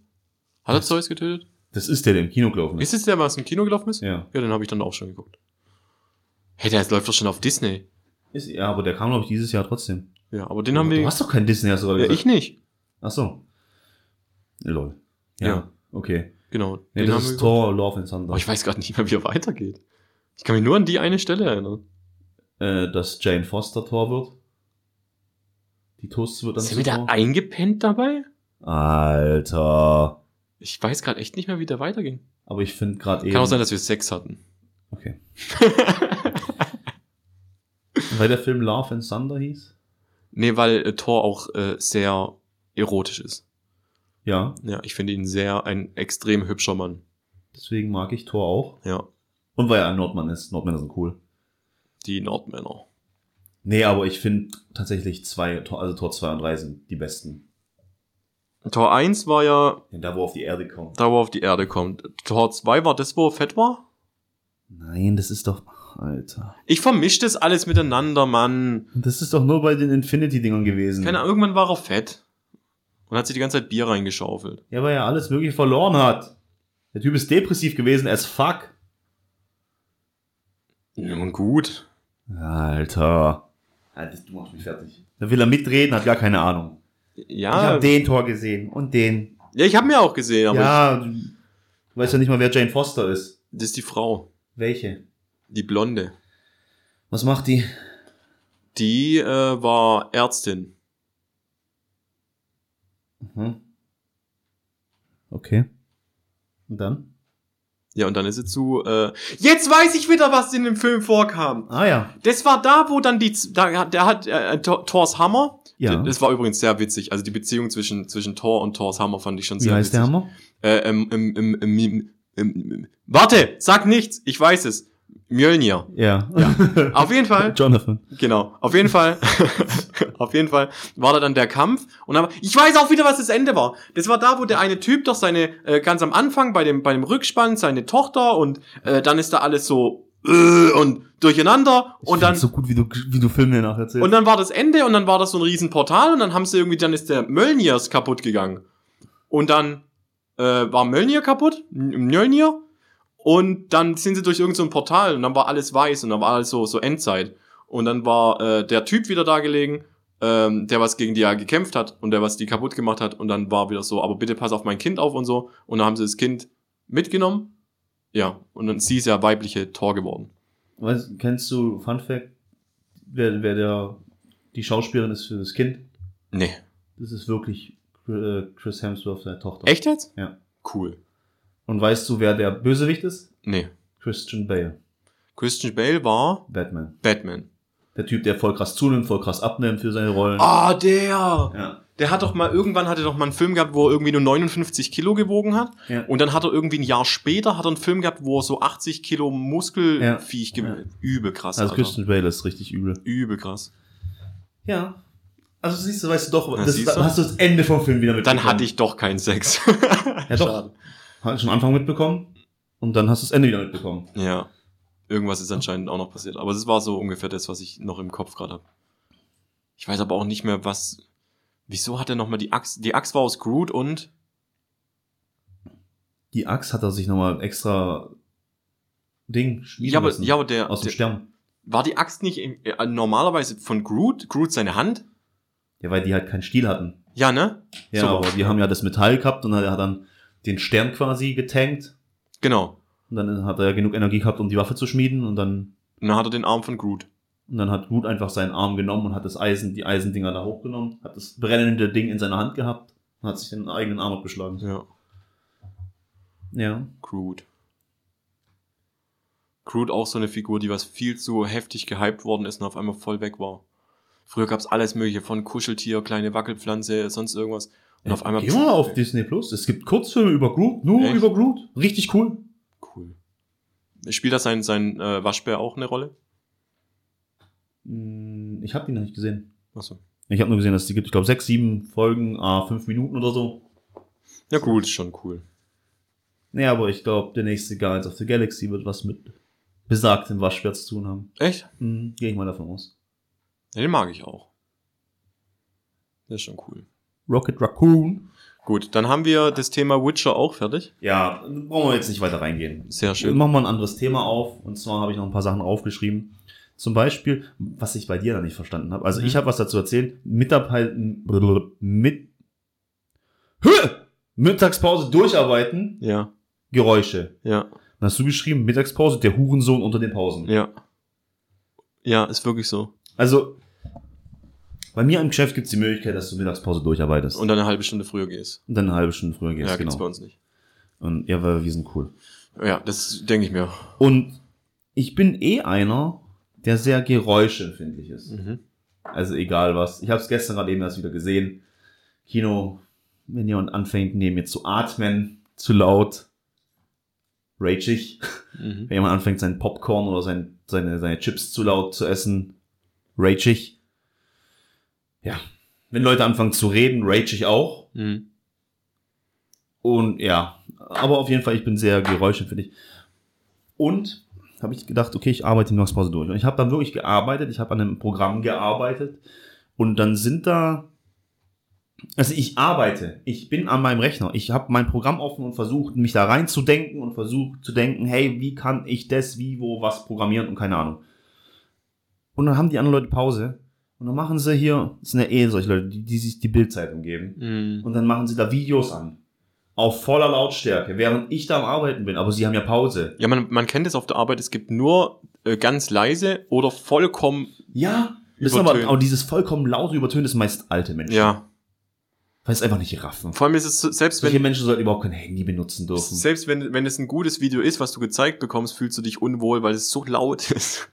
Hat er Was? Zeus getötet? Das ist der, der im Kino gelaufen ist. Ist es der, was im Kino gelaufen ist? Ja. Ja, den habe ich dann auch schon geguckt. Hey, der läuft doch schon auf Disney. Ist, ja, aber der kam, glaube ich, dieses Jahr trotzdem. Ja, aber den haben wir. Du hast doch kein Disney, hast du gerade ja, gesagt. ich nicht. Ach so. Lol. Ja. Ja. Okay. Genau. Nee, den das haben wir ist geguckt. Thor, Love and Thunder. Aber ich weiß gerade nicht mehr, wie er weitergeht. Ich kann mich nur an die eine Stelle erinnern. äh, dass Jane Foster Tor wird. Die Toasts wird dann wir zu da Thor. eingepennt dabei? Alter. Ich weiß gerade echt nicht mehr, wie der weiterging. Aber ich finde gerade eben. Kann auch sein, dass wir Sex hatten. Okay. <laughs> Weil der Film Love and Thunder hieß? nee, weil äh, Thor auch äh, sehr erotisch ist. Ja. Ja, ich finde ihn sehr ein extrem hübscher Mann. Deswegen mag ich Thor auch. Ja, Und weil er ein Nordmann ist. Nordmänner sind cool. die Nordmänner. Nee, aber ich finde tatsächlich zwei, also Tor 2 und 3 sind die besten. Tor 1 war ja da, wo auf die Erde kommt. da, wo er auf die Erde kommt. Tor 2 war das, wo er fett war? Nein, das ist doch. Alter. Ich vermisch das alles miteinander, Mann. Das ist doch nur bei den Infinity-Dingern gewesen. Keine Ahnung, irgendwann war er fett. Und hat sich die ganze Zeit Bier reingeschaufelt. Ja, weil er alles wirklich verloren hat. Der Typ ist depressiv gewesen as fuck. Ja, und gut. Alter. Alter, du machst mich fertig. Da will er mitreden, hat gar keine Ahnung. Ich Ja, habe den Tor gesehen und den. ja ich habe mir auch gesehen, aber ja, du du weißt ja nicht mal, wer Jane Foster ist. ich, das ist die Frau. Welche? Die Blonde. Was macht die? Die äh, war Ärztin. Mhm. Okay. Und dann? Ja, und dann ist sie zu. Äh, Jetzt weiß ich wieder, was in dem Film vorkam. Ah ja. Das war da, wo dann die. Da, der hat äh, Thor- Thors Hammer. Ja. Das war übrigens sehr witzig. Also die Beziehung zwischen, zwischen Thor und Thors Hammer fand ich schon Wie sehr heißt witzig. der Hammer? Äh, ähm, ähm, ähm, ähm, ähm, ähm, warte, sag nichts, ich weiß es. Mjölnir. Ja. <laughs> Auf jeden Fall. Jonathan. Genau, auf jeden Fall, <laughs> auf jeden Fall war da dann der Kampf und aber ich weiß auch wieder, was das Ende war. Das war da, wo der eine Typ doch seine äh, ganz am Anfang bei dem bei dem Rückspann seine Tochter und äh, dann ist da alles so äh, und durcheinander Ich und dann so gut, wie du, wie du Filme nacherzählst. und dann war das Ende und dann war das so ein Riesenportal und dann haben sie irgendwie dann ist der Mjölnirs kaputt gegangen und dann äh, war Mjölnir kaputt, Mjölnir und dann sind sie durch irgendein so Portal und dann war alles weiß und dann war alles so, so Endzeit. Und dann war äh, der Typ wieder da gelegen, ähm, der was gegen die ja gekämpft hat und der was die kaputt gemacht hat. Und dann war wieder so, aber bitte pass auf mein Kind auf und so. Und dann haben sie das Kind mitgenommen. Ja, und dann sie ist ja weibliche Tor geworden. Weißt, kennst du, Fun Fact, wer, wer der, die Schauspielerin ist für das Kind? Nee. Das ist wirklich äh, Chris Hemsworth, seine Tochter. Echt jetzt? Ja. Cool. Und weißt du, wer der Bösewicht ist? Nee. Christian Bale, Christian Bale war Batman. Batman. Der Typ, der voll krass zunimmt, voll krass abnimmt für seine Rollen. Ah, der! Ja. Der hat doch mal, irgendwann hatte doch mal einen Film gehabt, wo er irgendwie nur 59 Kilo gewogen hat. Ja. Und dann hat er irgendwie ein Jahr später hat er einen Film gehabt, wo er so 80 Kilo Muskelviech Ja. ja. Übel krass, Also Alter. Christian Bale ist richtig übel. Übel krass. Ja. Also siehst du, weißt du doch, Na, das, siehst du? da hast du das Ende vom Film wieder mitbekommen. Dann hatte ich doch keinen Sex. Ja doch. Schade. Hast du schon am Anfang mitbekommen und dann hast du das Ende wieder mitbekommen. Ja. Irgendwas ist anscheinend auch noch passiert. Aber das war so ungefähr das, was ich noch im Kopf gerade habe. Ich weiß aber auch nicht mehr, was. Wieso hat er nochmal die Axt? Die Axt war aus Groot und. Die Axt hat er sich nochmal extra Ding Ja, aber, ja, aber der, aus dem der. Stern. War die Axt nicht äh, normalerweise von Groot? Groot seine Hand? Ja, weil die halt keinen Stiel hatten. Ja, ne? Ja, So. aber die haben ja das Metall gehabt und er hat dann den Stern quasi getankt. Genau. Und dann hat er genug Energie gehabt, um die Waffe zu schmieden. Und dann, Und dann hat er den Arm von Groot. und dann hat Groot einfach seinen Arm genommen und hat das Eisen, die Eisendinger da hochgenommen, hat das brennende Ding in seiner Hand gehabt und hat sich den eigenen Arm abgeschlagen. Ja. Ja. Groot. Groot auch so eine Figur, die was viel zu heftig gehypt worden ist und auf einmal voll weg war. Früher gab's alles mögliche, von Kuscheltier, kleine Wackelpflanze, sonst irgendwas. Und auf einmal. Geh mal auf Disney Plus. Es gibt Kurzfilme über Groot, nur Echt? über Groot. Richtig cool. Cool. Spielt da sein, sein äh, Waschbär auch eine Rolle? Hm, Ich habe die noch nicht gesehen. Achso. Ich habe nur gesehen, dass es die gibt. Ich glaube, sechs, sieben Folgen, ah, fünf Minuten oder so. Ja, gut, ist schon cool. Nee, aber ich glaube, der nächste Guardians of the Galaxy wird was mit besagtem Waschbär zu tun haben. Echt? Hm, Gehe ich mal davon aus. Ja, den mag ich auch. Der ist schon cool. Rocket Raccoon. Gut, dann haben wir das Thema Witcher auch fertig. Ja, brauchen wir jetzt nicht weiter reingehen. Sehr Wir schön. machen mal ein anderes Thema auf. Und zwar habe ich noch ein paar Sachen aufgeschrieben. Zum Beispiel, was ich bei dir da nicht verstanden habe. Also Mhm. ich habe was dazu erzählt. Mitarbeiter mit! Mittagspause durcharbeiten, Ja, Geräusche. ja, Dann hast du geschrieben, Mittagspause, der Hurensohn unter den Pausen. ja. Ja, ist wirklich so. Also, bei mir im Geschäft gibt es die Möglichkeit, dass du Mittagspause durcharbeitest. Und dann eine halbe Stunde früher gehst. Und dann eine halbe Stunde früher gehst. ja, gibt's bei genau. uns nicht. Und ja, weil wir sind cool. Ja, das denke ich mir. Und ich bin eh einer, der sehr geräuschempfindlich ist. Mhm. Also egal was. Ich habe es gestern gerade eben erst wieder gesehen. Kino, wenn jemand anfängt, neben mir zu atmen, zu laut, rageig. Mhm. Wenn jemand anfängt, sein Popcorn oder sein, seine, seine Chips zu laut zu essen, rageig. Ja. Wenn Leute anfangen zu reden, rageig auch. Mhm. Und ja, aber auf jeden Fall, ich bin sehr geräuschempfindlich. Und habe ich gedacht, okay, ich arbeite die Mittagspause durch. Und ich habe dann wirklich gearbeitet, ich habe an einem Programm gearbeitet. Und dann sind da, also ich arbeite, ich bin an meinem Rechner, ich habe mein Programm offen und versuche, mich da reinzudenken und versuche zu denken, hey, wie kann ich das, wie, wo, was programmieren und keine Ahnung. Und dann haben die anderen Leute Pause. Und dann machen sie hier, das sind ja eh solche Leute, die, die sich die Bildzeitung geben. Mhm. Und dann machen sie da Videos an. Auf voller Lautstärke, während ich da am Arbeiten bin. Aber sie haben ja Pause. Ja, man, man kennt es auf der Arbeit, es gibt nur äh, ganz leise oder vollkommen, Ja. Das ist aber, aber dieses vollkommen laute Übertönen ist meist alte Menschen. ja. Weil es einfach nicht raffen. Vor allem ist es selbst Solche wenn, Menschen sollten überhaupt kein Handy benutzen dürfen. selbst wenn, wenn es ein gutes Video ist, was du gezeigt bekommst, fühlst du dich unwohl, weil es so laut <laughs> ist.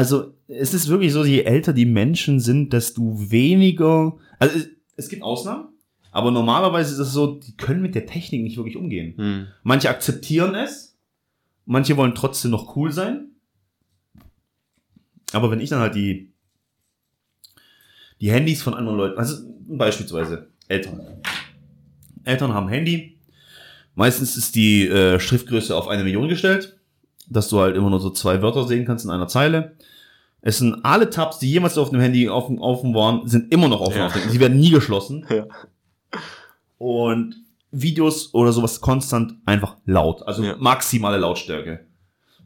Also, es ist wirklich so, je älter die Menschen sind, desto weniger. Also, es, es gibt Ausnahmen, aber normalerweise ist es so, die können mit der Technik nicht wirklich umgehen. Hm. Manche akzeptieren es, manche wollen trotzdem noch cool sein. Aber wenn ich dann halt die, die Handys von anderen Leuten, also beispielsweise Eltern. Eltern haben Handy. Meistens ist die äh, Schriftgröße auf eine Million gestellt, dass du halt immer nur so zwei Wörter sehen kannst in einer Zeile. Es sind alle Tabs, die jemals auf dem Handy offen, offen waren, sind immer noch offen. Ja. Sie werden nie geschlossen. Ja. Und Videos oder sowas konstant einfach laut. Also Ja. maximale Lautstärke.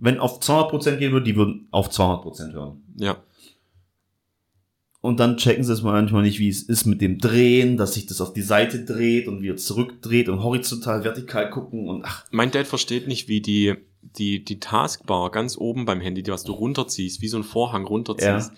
Wenn auf 200% gehen würde, die würden auf 200% hören. Ja. Und dann checken sie es manchmal nicht, wie es ist mit dem Drehen, dass sich das auf die Seite dreht und wieder zurückdreht und horizontal, vertikal gucken und ach, Mein Dad versteht nicht, wie die, die, die Taskbar ganz oben beim Handy, die was du runterziehst, wie so ein Vorhang runterziehst.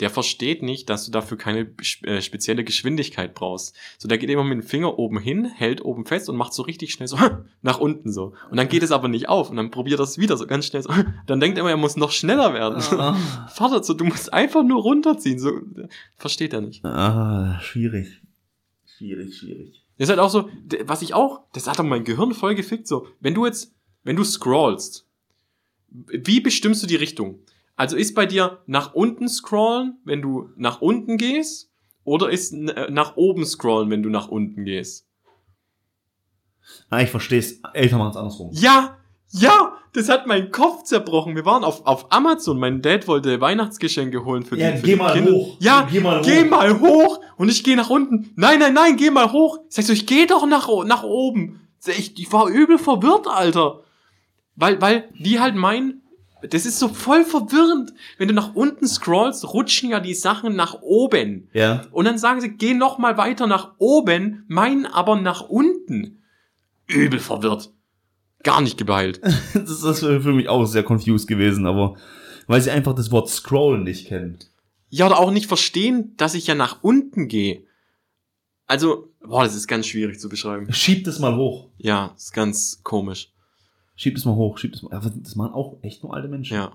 Der versteht nicht, dass du dafür keine äh, spezielle Geschwindigkeit brauchst. So, der geht immer mit dem Finger oben hin, hält oben fest und macht so richtig schnell so <laughs> nach unten so. Und dann geht es aber nicht auf und dann probiert er es wieder so ganz schnell so. <laughs> Dann denkt er immer, er muss noch schneller werden. ah, <laughs> Vater, so, du musst einfach nur runterziehen. So, versteht er nicht. ah, schwierig. Schwierig, schwierig. Das ist halt auch so, was ich auch, das hat doch mein Gehirn voll gefickt, so, wenn du jetzt, wenn du scrollst, wie bestimmst du die Richtung? Also ist bei dir nach unten scrollen, wenn du nach unten gehst, oder ist äh, nach oben scrollen, wenn du nach unten gehst? Ah, ich verstehe es. Eltern machen es andersrum. Ja, ja, das hat meinen Kopf zerbrochen. Wir waren auf, auf Amazon, mein Dad wollte Weihnachtsgeschenke holen für Ja, die, für geh die mal Kinder. hoch. Ja, Geh mal geh hoch. mal hoch und ich gehe nach unten. Nein, nein, nein, geh mal hoch. Sagst du, ich geh doch nach, nach oben. Ich, ich war übel verwirrt, Alter. Weil, weil die halt meinen, das ist so voll verwirrend. Wenn du nach unten scrollst, rutschen ja die Sachen nach oben. Ja. Und dann sagen sie, geh noch mal weiter nach oben, meinen aber nach unten. Übel verwirrt. Gar nicht gebeilt. <laughs> Das ist für mich auch sehr confused gewesen, aber weil sie einfach das Wort scrollen nicht kennen. Ja, oder auch nicht verstehen, dass ich ja nach unten gehe. Also, boah, das ist ganz schwierig zu beschreiben. Schiebt es mal hoch. Ja, ist ganz komisch. Schiebt es mal hoch, schiebt es mal. Das machen auch echt nur alte Menschen. Ja.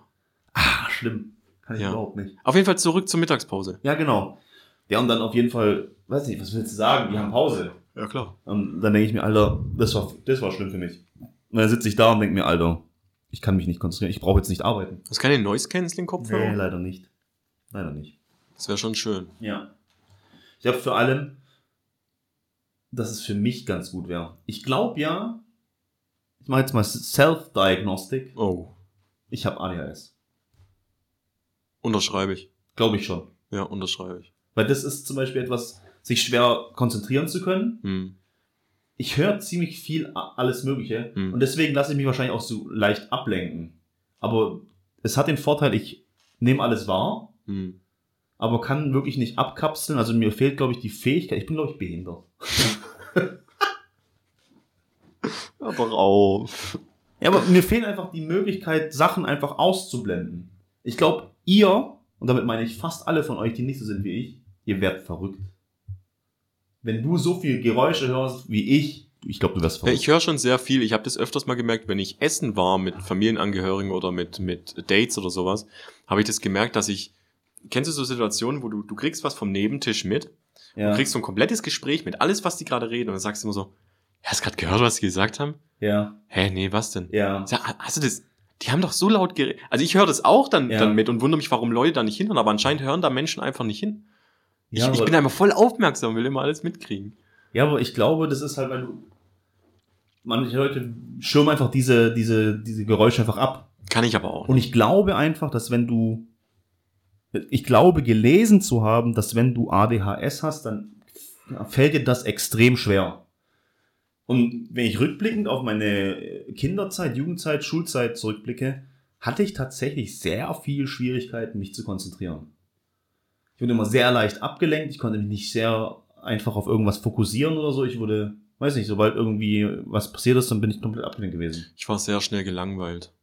Ah, schlimm. Kann ich Ja. überhaupt nicht. Auf jeden Fall zurück zur Mittagspause. Ja, genau. Ja, und dann auf jeden Fall, weiß nicht, was willst du sagen? Die haben Pause. Ja, klar. Und dann denke ich mir, Alter, das war, das war schlimm für mich. Und dann sitze ich da und denke mir, Alter, ich kann mich nicht konzentrieren. Ich brauche jetzt nicht arbeiten. Hast du keine Noise-Canceling-Kopfhörer? Nee, leider nicht. Leider nicht. Das wäre schon schön. Ja. Ich habe vor allem, dass es für mich ganz gut wäre. Ich glaube ja, ich mache jetzt mal Self-Diagnostic. Oh. Ich habe ADHS. Unterschreibe ich. Glaube ich schon. Ja, unterschreibe ich. Weil das ist zum Beispiel etwas, sich schwer konzentrieren zu können. Hm. Ich höre ziemlich viel alles Mögliche Hm. und deswegen lasse ich mich wahrscheinlich auch so leicht ablenken. Aber es hat den Vorteil, ich nehme alles wahr, Hm. aber kann wirklich nicht abkapseln. Also mir fehlt, glaube ich, die Fähigkeit. Ich bin, glaube ich, behindert. <laughs> Aber auf. Ja, aber mir fehlt einfach die Möglichkeit, Sachen einfach auszublenden. Ich glaube, ihr, und damit meine ich fast alle von euch, die nicht so sind wie ich, ihr werdet verrückt. Wenn du so viel Geräusche hörst wie ich, ich glaube, du wirst Ja, verrückt. ich höre schon sehr viel. Ich habe das öfters mal gemerkt, wenn ich essen war mit Familienangehörigen oder mit, mit Dates oder sowas, habe ich das gemerkt, dass ich. Kennst du so Situationen, wo du, du kriegst was vom Nebentisch mit, ja. du kriegst so ein komplettes Gespräch mit alles, was die gerade reden, und dann sagst du immer so, hast du gerade gehört, was die gesagt haben? ja, Hä, nee, was denn? ja. Sag, hast du das? Die haben doch so laut geredet. Also ich höre das auch dann, Ja. dann mit und wundere mich, warum Leute da nicht hinhören, aber anscheinend hören da Menschen einfach nicht hin. Ich, Ja, ich bin einfach voll aufmerksam, will immer alles mitkriegen. Ja, aber ich glaube, das ist halt, weil du. Manche Leute schirmen einfach diese, diese, diese Geräusche einfach ab. Kann ich aber auch. Und ich glaube einfach, dass wenn du. Ich glaube, gelesen zu haben, dass wenn du ADHS hast, dann fällt dir das extrem schwer. Und wenn ich rückblickend auf meine Kinderzeit, Jugendzeit, Schulzeit zurückblicke, hatte ich tatsächlich sehr viel Schwierigkeiten, mich zu konzentrieren. Ich wurde immer sehr leicht abgelenkt, ich konnte mich nicht sehr einfach auf irgendwas fokussieren oder so. Ich wurde, weiß nicht, sobald irgendwie was passiert ist, dann bin ich komplett abgelenkt gewesen. Ich war sehr schnell gelangweilt.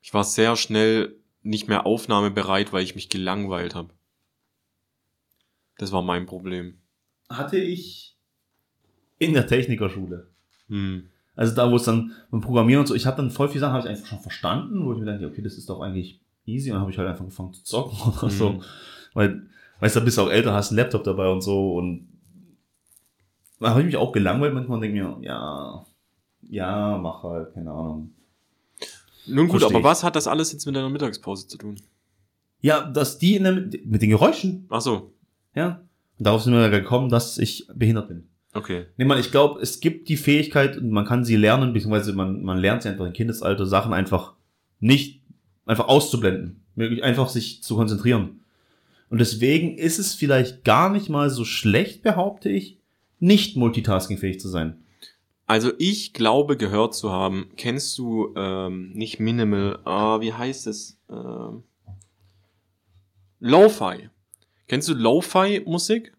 Ich war sehr schnell nicht mehr aufnahmebereit, weil ich mich gelangweilt habe. Das war mein Problem. Hatte ich in der Technikerschule. Hm. Also da, wo es dann beim Programmieren und so, ich habe dann voll viele Sachen habe ich einfach schon verstanden, wo ich mir dachte, okay, das ist doch eigentlich easy. Und dann habe ich halt einfach angefangen zu zocken <laughs> oder so. Mhm. Weil, weißt du, bist du auch älter, hast einen Laptop dabei und so. Und da habe ich mich auch gelangweilt manchmal und denke mir, ja, Ja, mach halt, keine Ahnung. Nun gut, Versteh aber ich. was hat das alles jetzt mit deiner Mittagspause zu tun? Ja, dass die in der, mit den Geräuschen, Ach so, ja. Und darauf sind wir gekommen, dass ich behindert bin. Okay. Nee, man, ich glaube, es gibt die Fähigkeit und man kann sie lernen, beziehungsweise man, man lernt sie einfach im Kindesalter, Sachen einfach nicht, einfach auszublenden. Wirklich einfach sich zu konzentrieren. Und deswegen ist es vielleicht gar nicht mal so schlecht, behaupte ich, nicht multitaskingfähig zu sein. Also ich glaube gehört zu haben, kennst du ähm, nicht Minimal, ah, wie heißt es? Ähm, Lo-Fi. Kennst du Lo-Fi-Musik?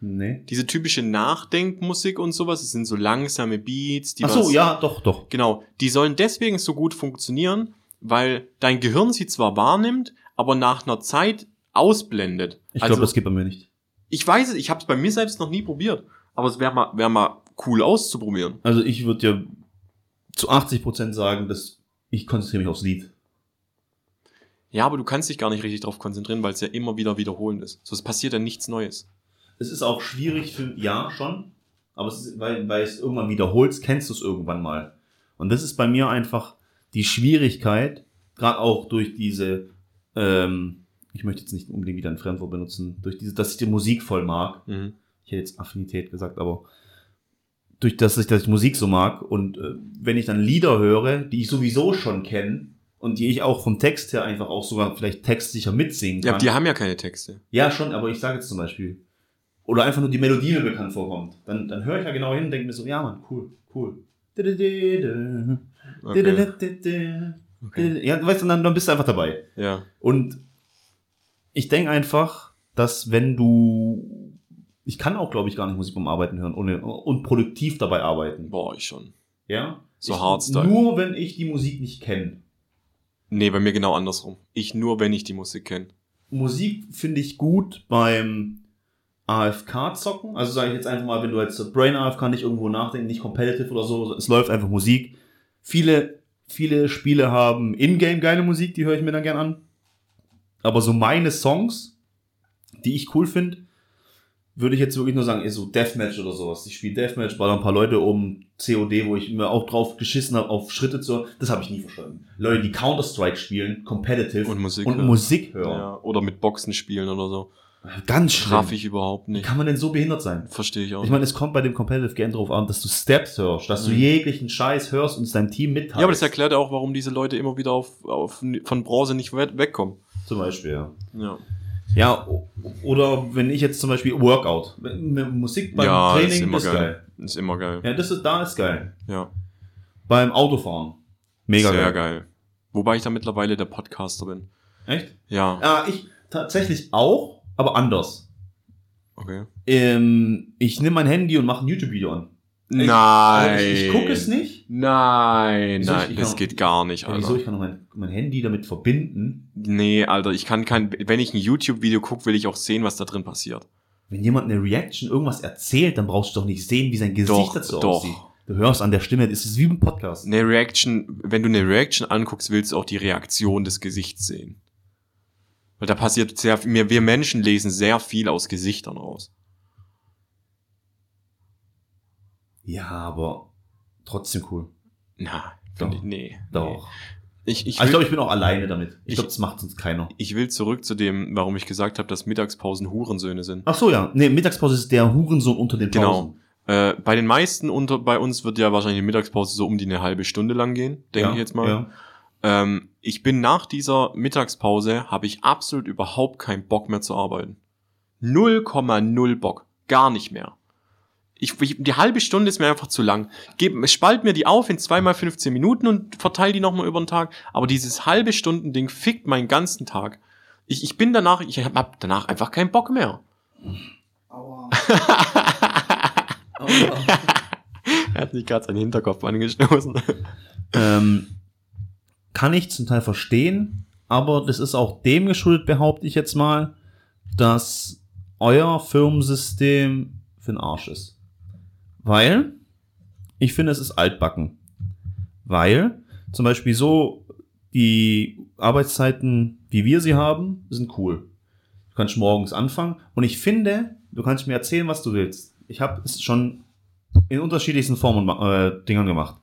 Nee. Diese typische Nachdenkmusik und sowas, es sind so langsame Beats, die Ach so, was- ja, doch, doch. Genau, die sollen deswegen so gut funktionieren, weil dein Gehirn sie zwar wahrnimmt, aber nach einer Zeit ausblendet. Ich also, glaube, das geht bei mir nicht. ich weiß es, ich habe es bei mir selbst noch nie probiert, aber es wäre mal, wär mal cool auszuprobieren. Also ich würde ja zu 80% sagen, dass ich konzentriere mich aufs Lied. Ja, aber du kannst dich gar nicht richtig darauf konzentrieren, weil es ja immer wieder wiederholend ist. So, es passiert ja nichts Neues. Es ist auch schwierig für, ja, schon, aber es ist, weil, weil es irgendwann wiederholst, kennst du es irgendwann mal. Und das ist bei mir einfach die Schwierigkeit, gerade auch durch diese, ähm, ich möchte jetzt nicht unbedingt wieder ein Fremdwort benutzen, durch diese, dass ich die Musik voll mag. Mhm. Ich hätte jetzt Affinität gesagt, aber durch das ich, dass ich Musik so mag und äh, wenn ich dann Lieder höre, die ich sowieso schon kenne und die ich auch vom Text her einfach auch sogar vielleicht textsicher mitsingen Ja, kann. aber die haben ja keine Texte. Ja, schon, aber ich sage jetzt zum Beispiel. Oder einfach nur die Melodie mir bekannt vorkommt. Dann, dann höre ich ja genau hin und denke mir so, ja Mann, cool, cool. Okay. okay. Ja, weißt du, dann, dann bist du einfach dabei. Ja. Und ich denke einfach, dass wenn du. Ich kann auch, glaube ich, gar nicht Musik beim Arbeiten hören ohne, und produktiv dabei arbeiten. Boah, ich schon. Ja? So ich, Hardstyle. Nur wenn ich die Musik nicht kenne. Nee, bei mir genau andersrum. Ich nur, wenn ich die Musik kenne. Musik finde ich gut beim AFK-Zocken. Also sage ich jetzt einfach mal, wenn du jetzt Brain AFK nicht irgendwo nachdenken, nicht competitive oder so, es läuft einfach Musik. Viele, viele Spiele haben in-game geile Musik, die höre ich mir dann gern an. Aber so meine Songs, die ich cool finde, würde ich jetzt wirklich nur sagen, ist so Deathmatch oder sowas. Ich spiele Deathmatch, baller ein paar Leute um, COD, wo ich mir auch drauf geschissen habe, auf Schritte zu. Das habe ich nie verstanden. Leute, die Counter-Strike spielen, competitive Und Musik und hören. Musik hören. Ja. Oder mit Boxen spielen oder so. Ganz schlimm. Traf ich überhaupt Wie nicht. kann man denn so behindert sein? Verstehe ich auch. Ich meine, es kommt bei dem Competitive Game drauf an, dass du Steps hörst, dass du Mhm. jeglichen Scheiß hörst und es deinem Team mitteilst. ja, aber das erklärt auch, warum diese Leute immer wieder auf, auf, von Bronze nicht we- wegkommen. Zum Beispiel, ja. Ja. Ja, oder wenn ich jetzt zum Beispiel Workout, Musik beim ja, Training ist immer ist geil. geil. Ist immer geil. Ja, das ist, da ist geil. Ja. Beim Autofahren. Mega Sehr geil. geil. Wobei ich da mittlerweile der Podcaster bin. Echt? Ja. Ja, ich tatsächlich auch, aber anders. Okay. Ähm, ich nehme mein Handy und mache ein YouTube-Video an. Ich- Nein. Ich, ich gucke es nicht. Nein, Wieso? nein, Ich das kann- geht gar nicht, Alter. wieso? Ich kann mein, mein Handy damit verbinden. Nee, Alter, ich kann kein, wenn ich ein YouTube-Video gucke, will ich auch sehen, was da drin passiert. Wenn jemand eine Reaction irgendwas erzählt, dann brauchst du doch nicht sehen, wie sein Gesicht Doch, dazu doch. aussieht. Du hörst an der Stimme, das ist wie ein Podcast. Eine Reaction, wenn du eine Reaction anguckst, willst du auch die Reaktion des Gesichts sehen. Weil da passiert sehr viel, wir, wir Menschen lesen sehr viel aus Gesichtern raus. Ja, aber trotzdem cool. Na, find Doch. ich, nee. Doch. Nee. Ich, ich, Also ich glaube, ich bin auch alleine damit. Ich, Ich- glaube, das macht sonst keiner. ich will zurück zu dem, warum ich gesagt habe, dass Mittagspausen Hurensöhne sind. Ach so, ja. Nee, Mittagspause ist der Hurensohn unter den Genau. Pausen. Äh, bei den meisten unter, bei uns wird ja wahrscheinlich die Mittagspause so um die eine halbe Stunde lang gehen, denke ja, ich jetzt mal. Ja. Ähm, ich bin nach dieser Mittagspause, habe ich absolut überhaupt keinen Bock mehr zu arbeiten. 0,0 Bock. Gar nicht mehr. Ich, ich, die halbe Stunde ist mir einfach zu lang. Geb, spalt mir die auf in zweimal 15 Minuten und verteile die nochmal über den Tag. Aber dieses halbe Stunden-Ding fickt meinen ganzen Tag. Ich, ich bin danach, ich hab danach einfach keinen Bock mehr. Aua. <laughs> Er hat nicht gerade seinen Hinterkopf angestoßen. ähm, kann ich zum Teil verstehen, aber das ist auch dem geschuldet, behaupte ich jetzt mal, dass euer Firmensystem für den Arsch ist. Weil, ich finde, es ist altbacken. Weil, zum Beispiel so, die Arbeitszeiten, wie wir sie haben, sind cool. Du kannst morgens anfangen und ich finde, du kannst mir erzählen, was du willst. Ich habe es schon in unterschiedlichsten Formen und äh, Dingern gemacht.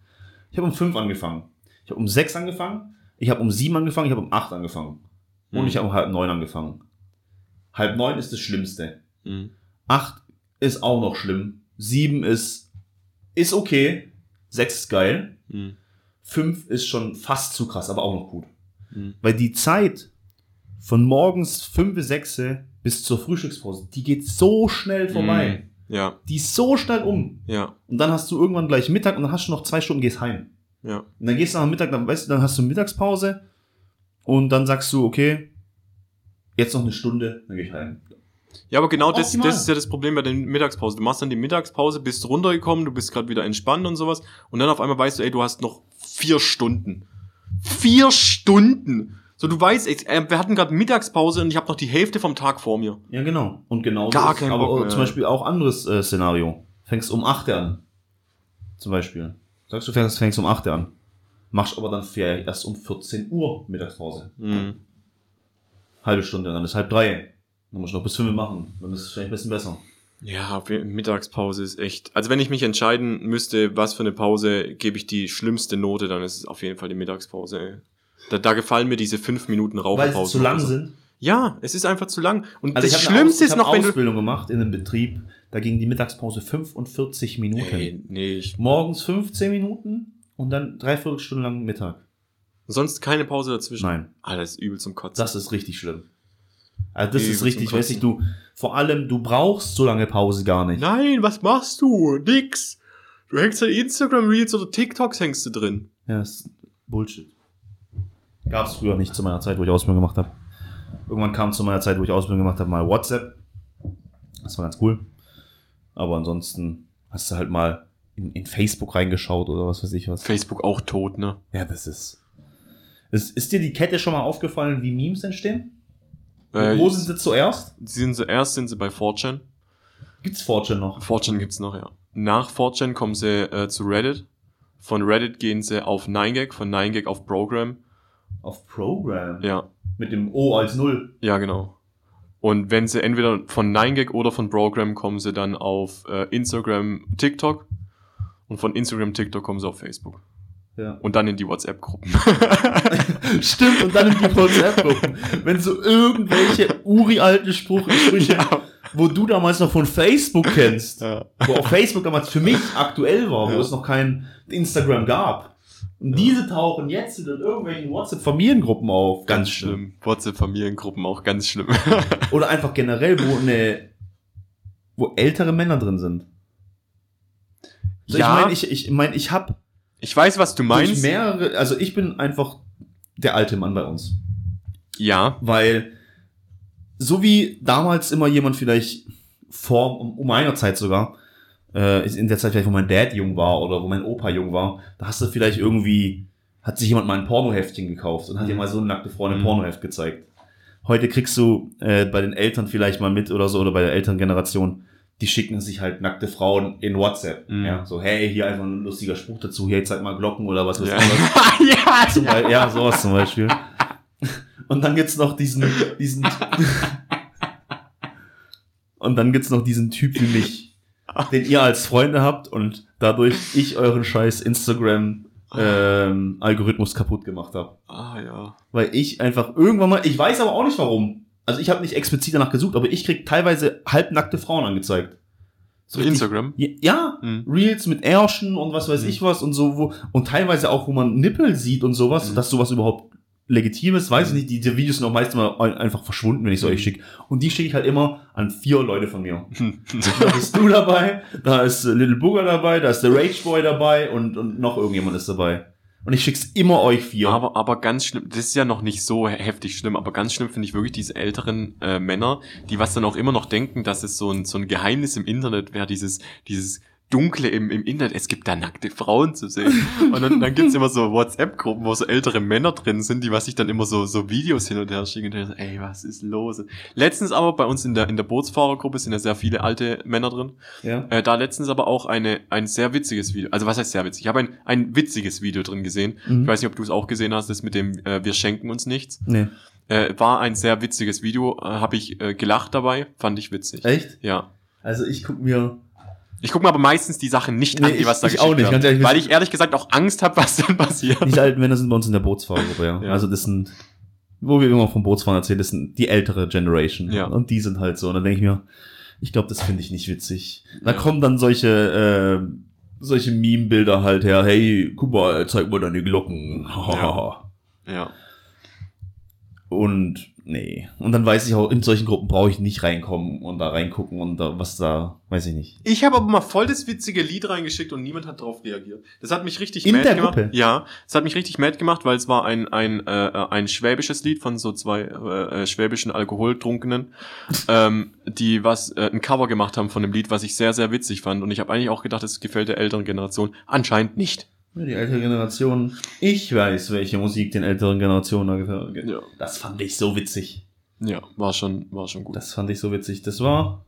Ich habe um fünf angefangen. Ich habe um sechs angefangen. Ich habe um sieben angefangen. Ich habe um acht angefangen. Und Mhm. ich habe um halb neun angefangen. Halb neun ist das Schlimmste. Mhm. Acht ist auch noch schlimm. Sieben ist, ist okay. Sechs ist geil. Mhm. Fünf ist schon fast zu krass, aber auch noch gut. Mhm. Weil die Zeit von morgens fünf bis sechs bis zur Frühstückspause, die geht so schnell vorbei. Ja, Die ist so schnell um. ja, Und dann hast du irgendwann gleich Mittag und dann hast du noch zwei Stunden, gehst heim. Ja. Und dann gehst du nach dem Mittag, dann weißt du, dann hast du Mittagspause und dann sagst du, okay, jetzt noch eine Stunde, dann geh ich heim. Ja, aber genau das, das ist ja das Problem bei der Mittagspause. Du machst dann die Mittagspause, bist runtergekommen, du bist gerade wieder entspannt und sowas. Und dann auf einmal weißt du, ey, du hast noch vier Stunden. Vier Stunden! So, du weißt, ey, äh, wir hatten gerade Mittagspause und ich habe noch die Hälfte vom Tag vor mir. Ja, genau. Und genau Gar ist kein aber Bock auch mehr. zum Beispiel auch anderes äh, Szenario. Fängst um 8 an. Zum Beispiel. Sagst du, fängst, fängst um 8 an. Machst aber dann vielleicht erst um 14 Uhr Mittagspause. Mhm. Halbe Stunde, dann ist halb drei. Dann musst du noch bis 5 machen. Dann ist es vielleicht ein bisschen besser. Ja, Mittagspause ist echt. Also wenn ich mich entscheiden müsste, was für eine Pause, gebe ich die schlimmste Note, dann ist es auf jeden Fall die Mittagspause. Ey. Da, da gefallen mir diese fünf Minuten Weil Raucherpause. sie zu lang sind. Ja, es ist einfach zu lang. Und Also das Aus- Schlimmste ich ist noch, wenn du. Ausbildung gemacht in einem Betrieb. Da ging die Mittagspause 45 Minuten. Nee, ich, Morgens 15 Minuten und dann dreiviertel Stunde lang Mittag. sonst keine Pause dazwischen. Nein. Ah, das ist übel zum Kotzen. Das ist richtig schlimm. Also das Übel ist richtig, weiß ich, du, vor allem, du brauchst so lange Pause gar nicht. Nein, was machst du? Nix. Du hängst in Instagram Reels oder TikToks hängst du drin. Ja, das ist Bullshit. Gab es früher nicht zu meiner Zeit, wo ich Ausbildung gemacht habe. Irgendwann kam zu meiner Zeit, wo ich Ausbildung gemacht habe, mal WhatsApp. Das war ganz cool. Aber ansonsten hast du halt mal in, in Facebook reingeschaut oder was weiß ich was. Facebook auch tot, ne? Ja, das ist. Ist, ist dir die Kette schon mal aufgefallen, wie Memes entstehen? Äh, Wo sind sie zuerst? sind sie, erst sind sie bei 4chan. Gibt's Fortune noch? 4chan gibt's noch, ja. Nach 4chan kommen sie äh, zu Reddit. Von Reddit gehen sie auf 9gag, von 9gag auf Program. Auf Program. Ja, Mit dem O als Null. ja, genau. Und wenn sie entweder von 9gag oder von Program kommen sie dann auf äh, Instagram, TikTok. Und von Instagram, TikTok kommen sie auf Facebook. Ja. Und dann in die WhatsApp-Gruppen. <laughs> Stimmt, und dann in die WhatsApp-Gruppen. Wenn so irgendwelche uri-alten Spruch, Sprüche, wo du damals noch von Facebook kennst, ja. wo auf Facebook damals für mich aktuell war, wo Ja. es noch kein Instagram gab. Und diese tauchen jetzt in irgendwelchen WhatsApp-Familiengruppen auf. Ganz schlimm. WhatsApp-Familiengruppen auch ganz schlimm. <laughs> Oder einfach generell, wo eine, wo ältere Männer drin sind. Also Ja. Ich meine, ich, ich, mein, ich habe Ich weiß, was du meinst. mehrere, also ich bin einfach der alte Mann bei uns. Ja. Weil so wie damals immer jemand vielleicht vor, um, um meiner Zeit sogar, äh, in der Zeit vielleicht, wo mein Dad jung war oder wo mein Opa jung war, da hast du vielleicht irgendwie, hat sich jemand mal ein Pornoheftchen gekauft und hat dir mal so eine nackte Frau in einem Mhm. Pornoheft gezeigt. Heute kriegst du äh, bei den Eltern vielleicht mal mit oder so oder bei der Elterngeneration, die schicken sich halt nackte Frauen in WhatsApp. Mhm. Ja, so, hey, hier einfach ein lustiger Spruch dazu, hey, zeig mal Glocken oder was weiß Ja. ich <laughs> ja, Beispiel, ja, sowas zum Beispiel. Und dann gibt's noch diesen, diesen, <laughs> <laughs> und dann gibt's noch diesen Typ wie mich, den ihr als Freunde habt und dadurch ich euren scheiß Instagram ähm, Algorithmus kaputt gemacht habe. Ah, ja. Weil ich einfach irgendwann mal, ich weiß aber auch nicht warum. Also ich habe nicht explizit danach gesucht, aber ich krieg teilweise halbnackte Frauen angezeigt. So Instagram. Ja, ja, Mhm. Reels mit Ärschen und was weiß Mhm. ich was und so, wo, und teilweise auch, wo man Nippel sieht und sowas, Mhm. dass sowas überhaupt legitim ist, weiß ich nicht, die, die Videos sind auch meistens mal ein- einfach verschwunden, wenn ich so Mhm. euch schicke. Und die schicke ich halt immer an vier Leute von mir. <laughs> Da bist du dabei, da ist äh, Little Booger dabei, da ist der Rage Boy dabei und, und noch irgendjemand ist dabei. Und ich schick's immer euch vier. Aber, aber ganz schlimm, das ist ja noch nicht so he- heftig schlimm, aber ganz schlimm finde ich wirklich diese älteren äh, Männer, die was dann auch immer noch denken, dass es so ein, so ein Geheimnis im Internet wäre, dieses, dieses Dunkle im, im Internet, es gibt da nackte Frauen zu sehen. Und dann, dann gibt's immer so WhatsApp-Gruppen, wo so ältere Männer drin sind, die was sich dann immer so, so Videos hin und her schicken und so, ey, was ist los? Letztens aber bei uns in der, in der Bootsfahrergruppe sind ja sehr viele alte Männer drin. ja. Äh, da letztens aber auch eine, ein sehr witziges Video. Also was heißt sehr witzig? Ich habe ein, ein witziges Video drin gesehen. Mhm. Ich weiß nicht, ob du es auch gesehen hast, das mit dem äh, Wir schenken uns nichts. Nee. Äh, war ein sehr witziges Video, äh, habe ich äh, gelacht dabei, fand ich witzig. Echt? Ja. Also ich guck mir Ich gucke mir aber meistens die Sachen nicht an, Nee, die was da ich- ich auch geschickt nicht, ganz ehrlich, Weil ich ehrlich gesagt auch Angst habe, <laughs> was dann passiert. Die alten Männer sind bei uns in der Bootsfahrgruppe, ja. Ja. Also das sind, wo wir immer vom Bootsfahren erzählen, das sind die ältere Generation. Ja. Und die sind halt so. Und dann denke ich mir, ich glaube, das finde ich nicht witzig. Da Ja. kommen dann solche, äh, solche Meme-Bilder halt her. Hey, guck mal, zeig mal deine Glocken. Ja. Ja. Und nee. Und dann weiß ich auch, in solchen Gruppen brauche ich nicht reinkommen und da reingucken und da, was da, weiß ich nicht. Ich habe aber mal voll das witzige Lied reingeschickt und niemand hat drauf reagiert. Das hat mich richtig In mad der gemacht. Gruppe? Ja, es hat mich richtig mad gemacht, weil es war ein ein äh, äh, ein schwäbisches Lied von so zwei äh, äh, schwäbischen Alkoholtrunkenen, <laughs> ähm, die was äh, ein Cover gemacht haben von dem Lied, was ich sehr sehr witzig fand und ich habe eigentlich auch gedacht, es gefällt der älteren Generation. Anscheinend nicht. Ja, die ältere Generation, ich weiß, welche Musik den älteren Generationen da gefällt. Ja. Das fand ich so witzig. Ja, war schon war schon gut. Das fand ich so witzig. Das war,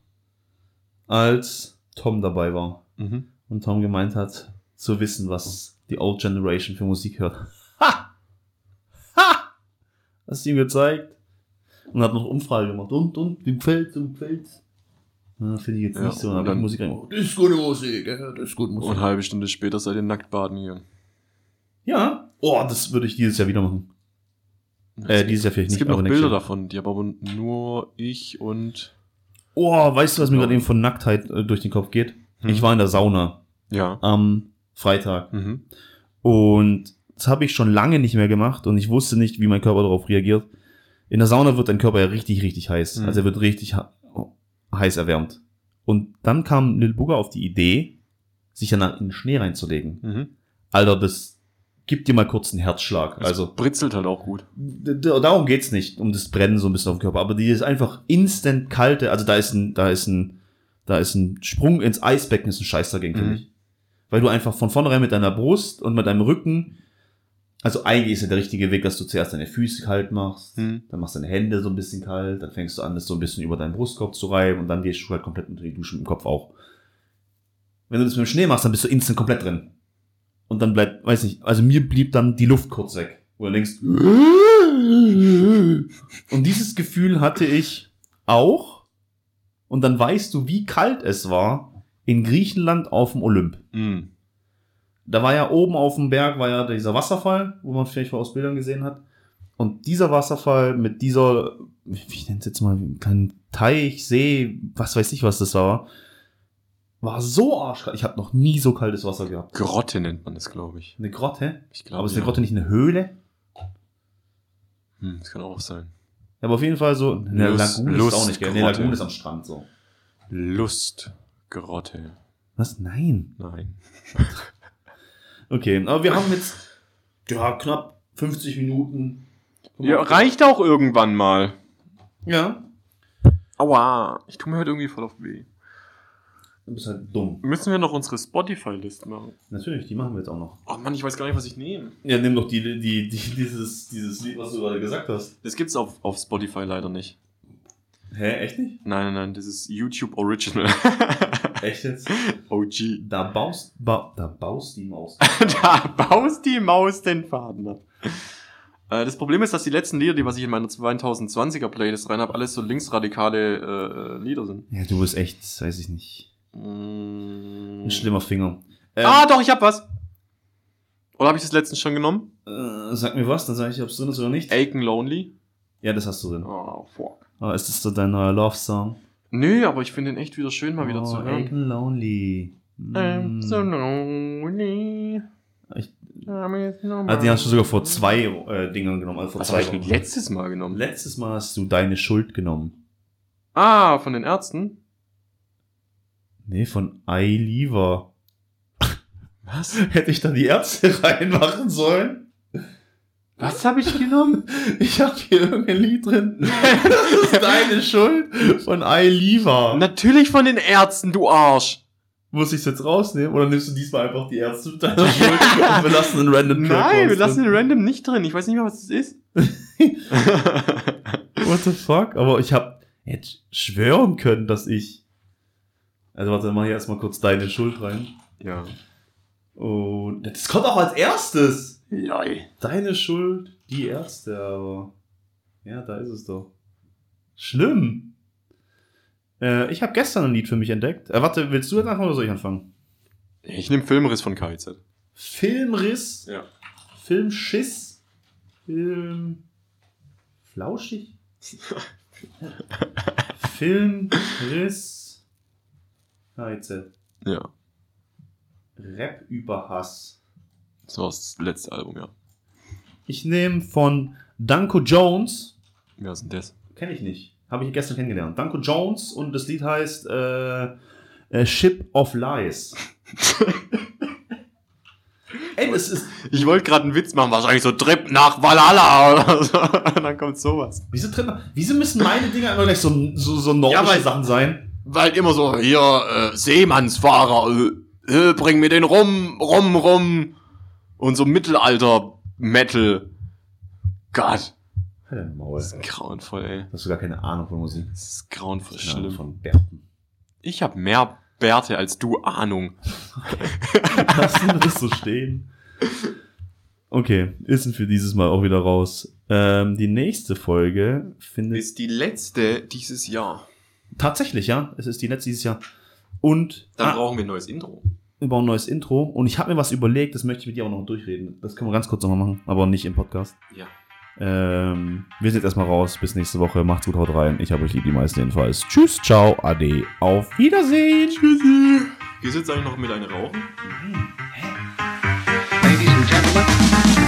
als Tom dabei war Mhm. und Tom gemeint hat, zu wissen, was die Old Generation für Musik hört. <laughs> Ha! Ha! Hast du ihm gezeigt? Und hat noch Umfrage gemacht. Und, und, dem gefällt, dem gefällt. Finde ich jetzt Ja, nicht so. Dann dann- Musik reingemacht. Das ist gute Musik, ja, das ist gute Musik. Und eine halbe Stunde später seid ihr nackt baden hier. ja. Oh, das würde ich dieses Jahr wieder machen. Äh, dieses Jahr vielleicht es nicht. gibt noch Bilder Jahr. davon, die aber nur ich und Oh, weißt du, was mir gerade eben von Nacktheit äh, durch den Kopf geht? Hm. Ich war in der Sauna ja. am Freitag. Mhm. Und das habe ich schon lange nicht mehr gemacht und ich wusste nicht, wie mein Körper darauf reagiert. In der Sauna wird dein Körper ja richtig, richtig heiß. Mhm. Also er wird richtig heiß erwärmt. Und dann kam Lil Bugger auf die Idee, sich dann in den Schnee reinzulegen. Mhm. Alter, das gibt dir mal kurz einen Herzschlag. Es Also britzelt halt auch gut. darum geht's nicht, um das Brennen so ein bisschen auf dem Körper. Aber die ist einfach instant kalte, also da ist ein, da ist ein, da ist ein Sprung ins Eisbecken, ist ein Scheiß dagegen für Mhm. mich. Weil du einfach von vornherein mit deiner Brust und mit deinem Rücken, also eigentlich ist ja der richtige Weg, dass du zuerst deine Füße kalt machst, Mhm. dann machst du deine Hände so ein bisschen kalt, dann fängst du an, das so ein bisschen über deinen Brustkorb zu reiben und dann gehst du halt komplett unter die Dusche mit dem Kopf auch. Wenn du das mit dem Schnee machst, dann bist du instant komplett drin. Und dann bleibt, weiß nicht, also mir blieb dann die Luft kurz weg. Wo du denkst, und dieses Gefühl hatte ich auch. Und dann weißt du, wie kalt es war in Griechenland auf dem Olymp. Mhm. Da war ja oben auf dem Berg war ja dieser Wasserfall, wo man vielleicht mal aus Bildern gesehen hat. Und dieser Wasserfall mit dieser, wie ich nenne es jetzt mal, einen kleinen Teich, See, was weiß ich, was das war, war so arschkalt. Ich habe noch nie so kaltes Wasser gehabt. Grotte nennt man das, glaube ich. Eine Grotte? Ich glaube. Aber ist ja. eine Grotte nicht eine Höhle? Hm, das kann auch sein. Ja, aber auf jeden Fall so. Eine Lust- Lagune ist auch nicht, gell? Eine. Lagune ist am Strand so. Lustgrotte. Was? Nein. Nein. <laughs> Okay, aber wir haben jetzt ja, knapp 50 Minuten. Ja, reicht auch irgendwann mal. Ja. Aua. Ich tue mir heute irgendwie voll auf weh. Du bist halt dumm. Müssen wir noch unsere Spotify-Liste machen? Natürlich, die machen wir jetzt auch noch. Oh Mann, ich weiß gar nicht, was ich nehme. Ja, nimm doch die, die, die, dieses, dieses Lied, was du gerade gesagt hast. Das gibt's auf, auf Spotify leider nicht. Hä, echt nicht? Nein, nein, nein, das ist YouTube Original. <laughs> Echt jetzt? OG. Da baust, ba, da baust die Maus. <laughs> da baust die Maus den Faden ab. Äh, Das Problem ist, dass die letzten Lieder, die was ich in meiner 2020er Playlist rein habe, alles so linksradikale äh, Lieder sind. ja, du bist echt, weiß ich nicht. Mm. Ein schlimmer Finger. Ähm, Ah, doch, ich hab was. Oder habe ich das letztens schon genommen? äh, sag mir was, dann sag ich, ob es drin ist oder nicht. Aiken Lonely. Ja, das hast du drin. Oh, fuck. Aber ist das so dein neuer Love-Song? Nö, aber ich finde den echt wieder schön, mal wieder oh, zu hören. Aiken Lonely. I'm Mm. so lonely. Ich- I'm Ah, den hast du sogar vor zwei äh, Dingern genommen. Also vor Was zwei habe ich Wochen. letztes Mal genommen? Letztes Mal hast du deine Schuld genommen. ah, von den Ärzten? Nee, von I Lever. Was? <laughs> Hätte ich da die Ärzte <laughs> reinmachen sollen? Was habe ich genommen? <laughs> Ich habe hier irgendein Lied drin. <laughs> Das ist deine Schuld von I Lever. Natürlich von den Ärzten, du Arsch. Muss ich es jetzt rausnehmen oder nimmst du diesmal einfach die Ärzte mit deiner Schuld und wir lassen einen random Track Nein, wir lassen den Random nicht drin. Ich weiß nicht mehr, was das ist. <laughs> What the fuck? Aber ich habe hätte schwören können, dass ich. Also warte, dann mach ich erstmal kurz deine Schuld rein. ja. Und das kommt auch als erstes. Lol. Deine Schuld, die Ärzte, aber. Ja, da ist es doch. Schlimm. Äh, ich habe gestern ein Lied für mich entdeckt. Äh, warte, willst du jetzt anfangen oder soll ich anfangen? Ich nehme Filmriss von KIZ. Filmriss, Ja. Filmschiss, Film. Flauschig? <laughs> Filmriss. KZ. Ja. Rap über Hass. Das war das letzte Album, ja. Ich nehme von Danko Jones. Wer ist denn das? Kenne ich nicht. Habe ich gestern kennengelernt. Danko Jones und das Lied heißt äh, äh, Ship of Lies. <laughs> Ey, das ist. Ich wollte gerade einen Witz machen, wahrscheinlich so Trip nach Valhalla oder so. Und <laughs> dann kommt sowas. Wieso, drin, wieso müssen meine Dinger immer gleich so, so, so nordische Ja, weil- Sachen sein? Weil immer so, hier, äh, Seemannsfahrer, äh, äh, bring mir den rum, rum, rum. Und so Mittelalter-Metal. Gott. Halt Maul. Das ist grauenvoll, ey. Hast du gar keine Ahnung von Musik? Das ist grauenvoll Ahnung schlimm. von Bärten. Ich habe mehr Bärte als du Ahnung. <laughs> Lassen wir das so stehen. Okay, ist für dieses Mal auch wieder raus. Ähm, die nächste Folge findet. Ist die letzte dieses Jahr. Tatsächlich, ja. Es ist die letzte dieses Jahr. Und Dann ah, brauchen wir ein neues Intro wir bauen ein neues Intro und ich habe mir was überlegt, das möchte ich mit dir auch noch durchreden. Das können wir ganz kurz nochmal machen, aber nicht im Podcast. Ja. Ähm, wir sind jetzt erstmal raus. Bis nächste Woche. Macht's gut, haut rein. Ich habe euch lieb, die meisten jedenfalls. Tschüss, ciao, ade. Auf Wiedersehen. Tschüssi. Hier sitzt jetzt eigentlich noch mit einer rauchen? Nein. Hä?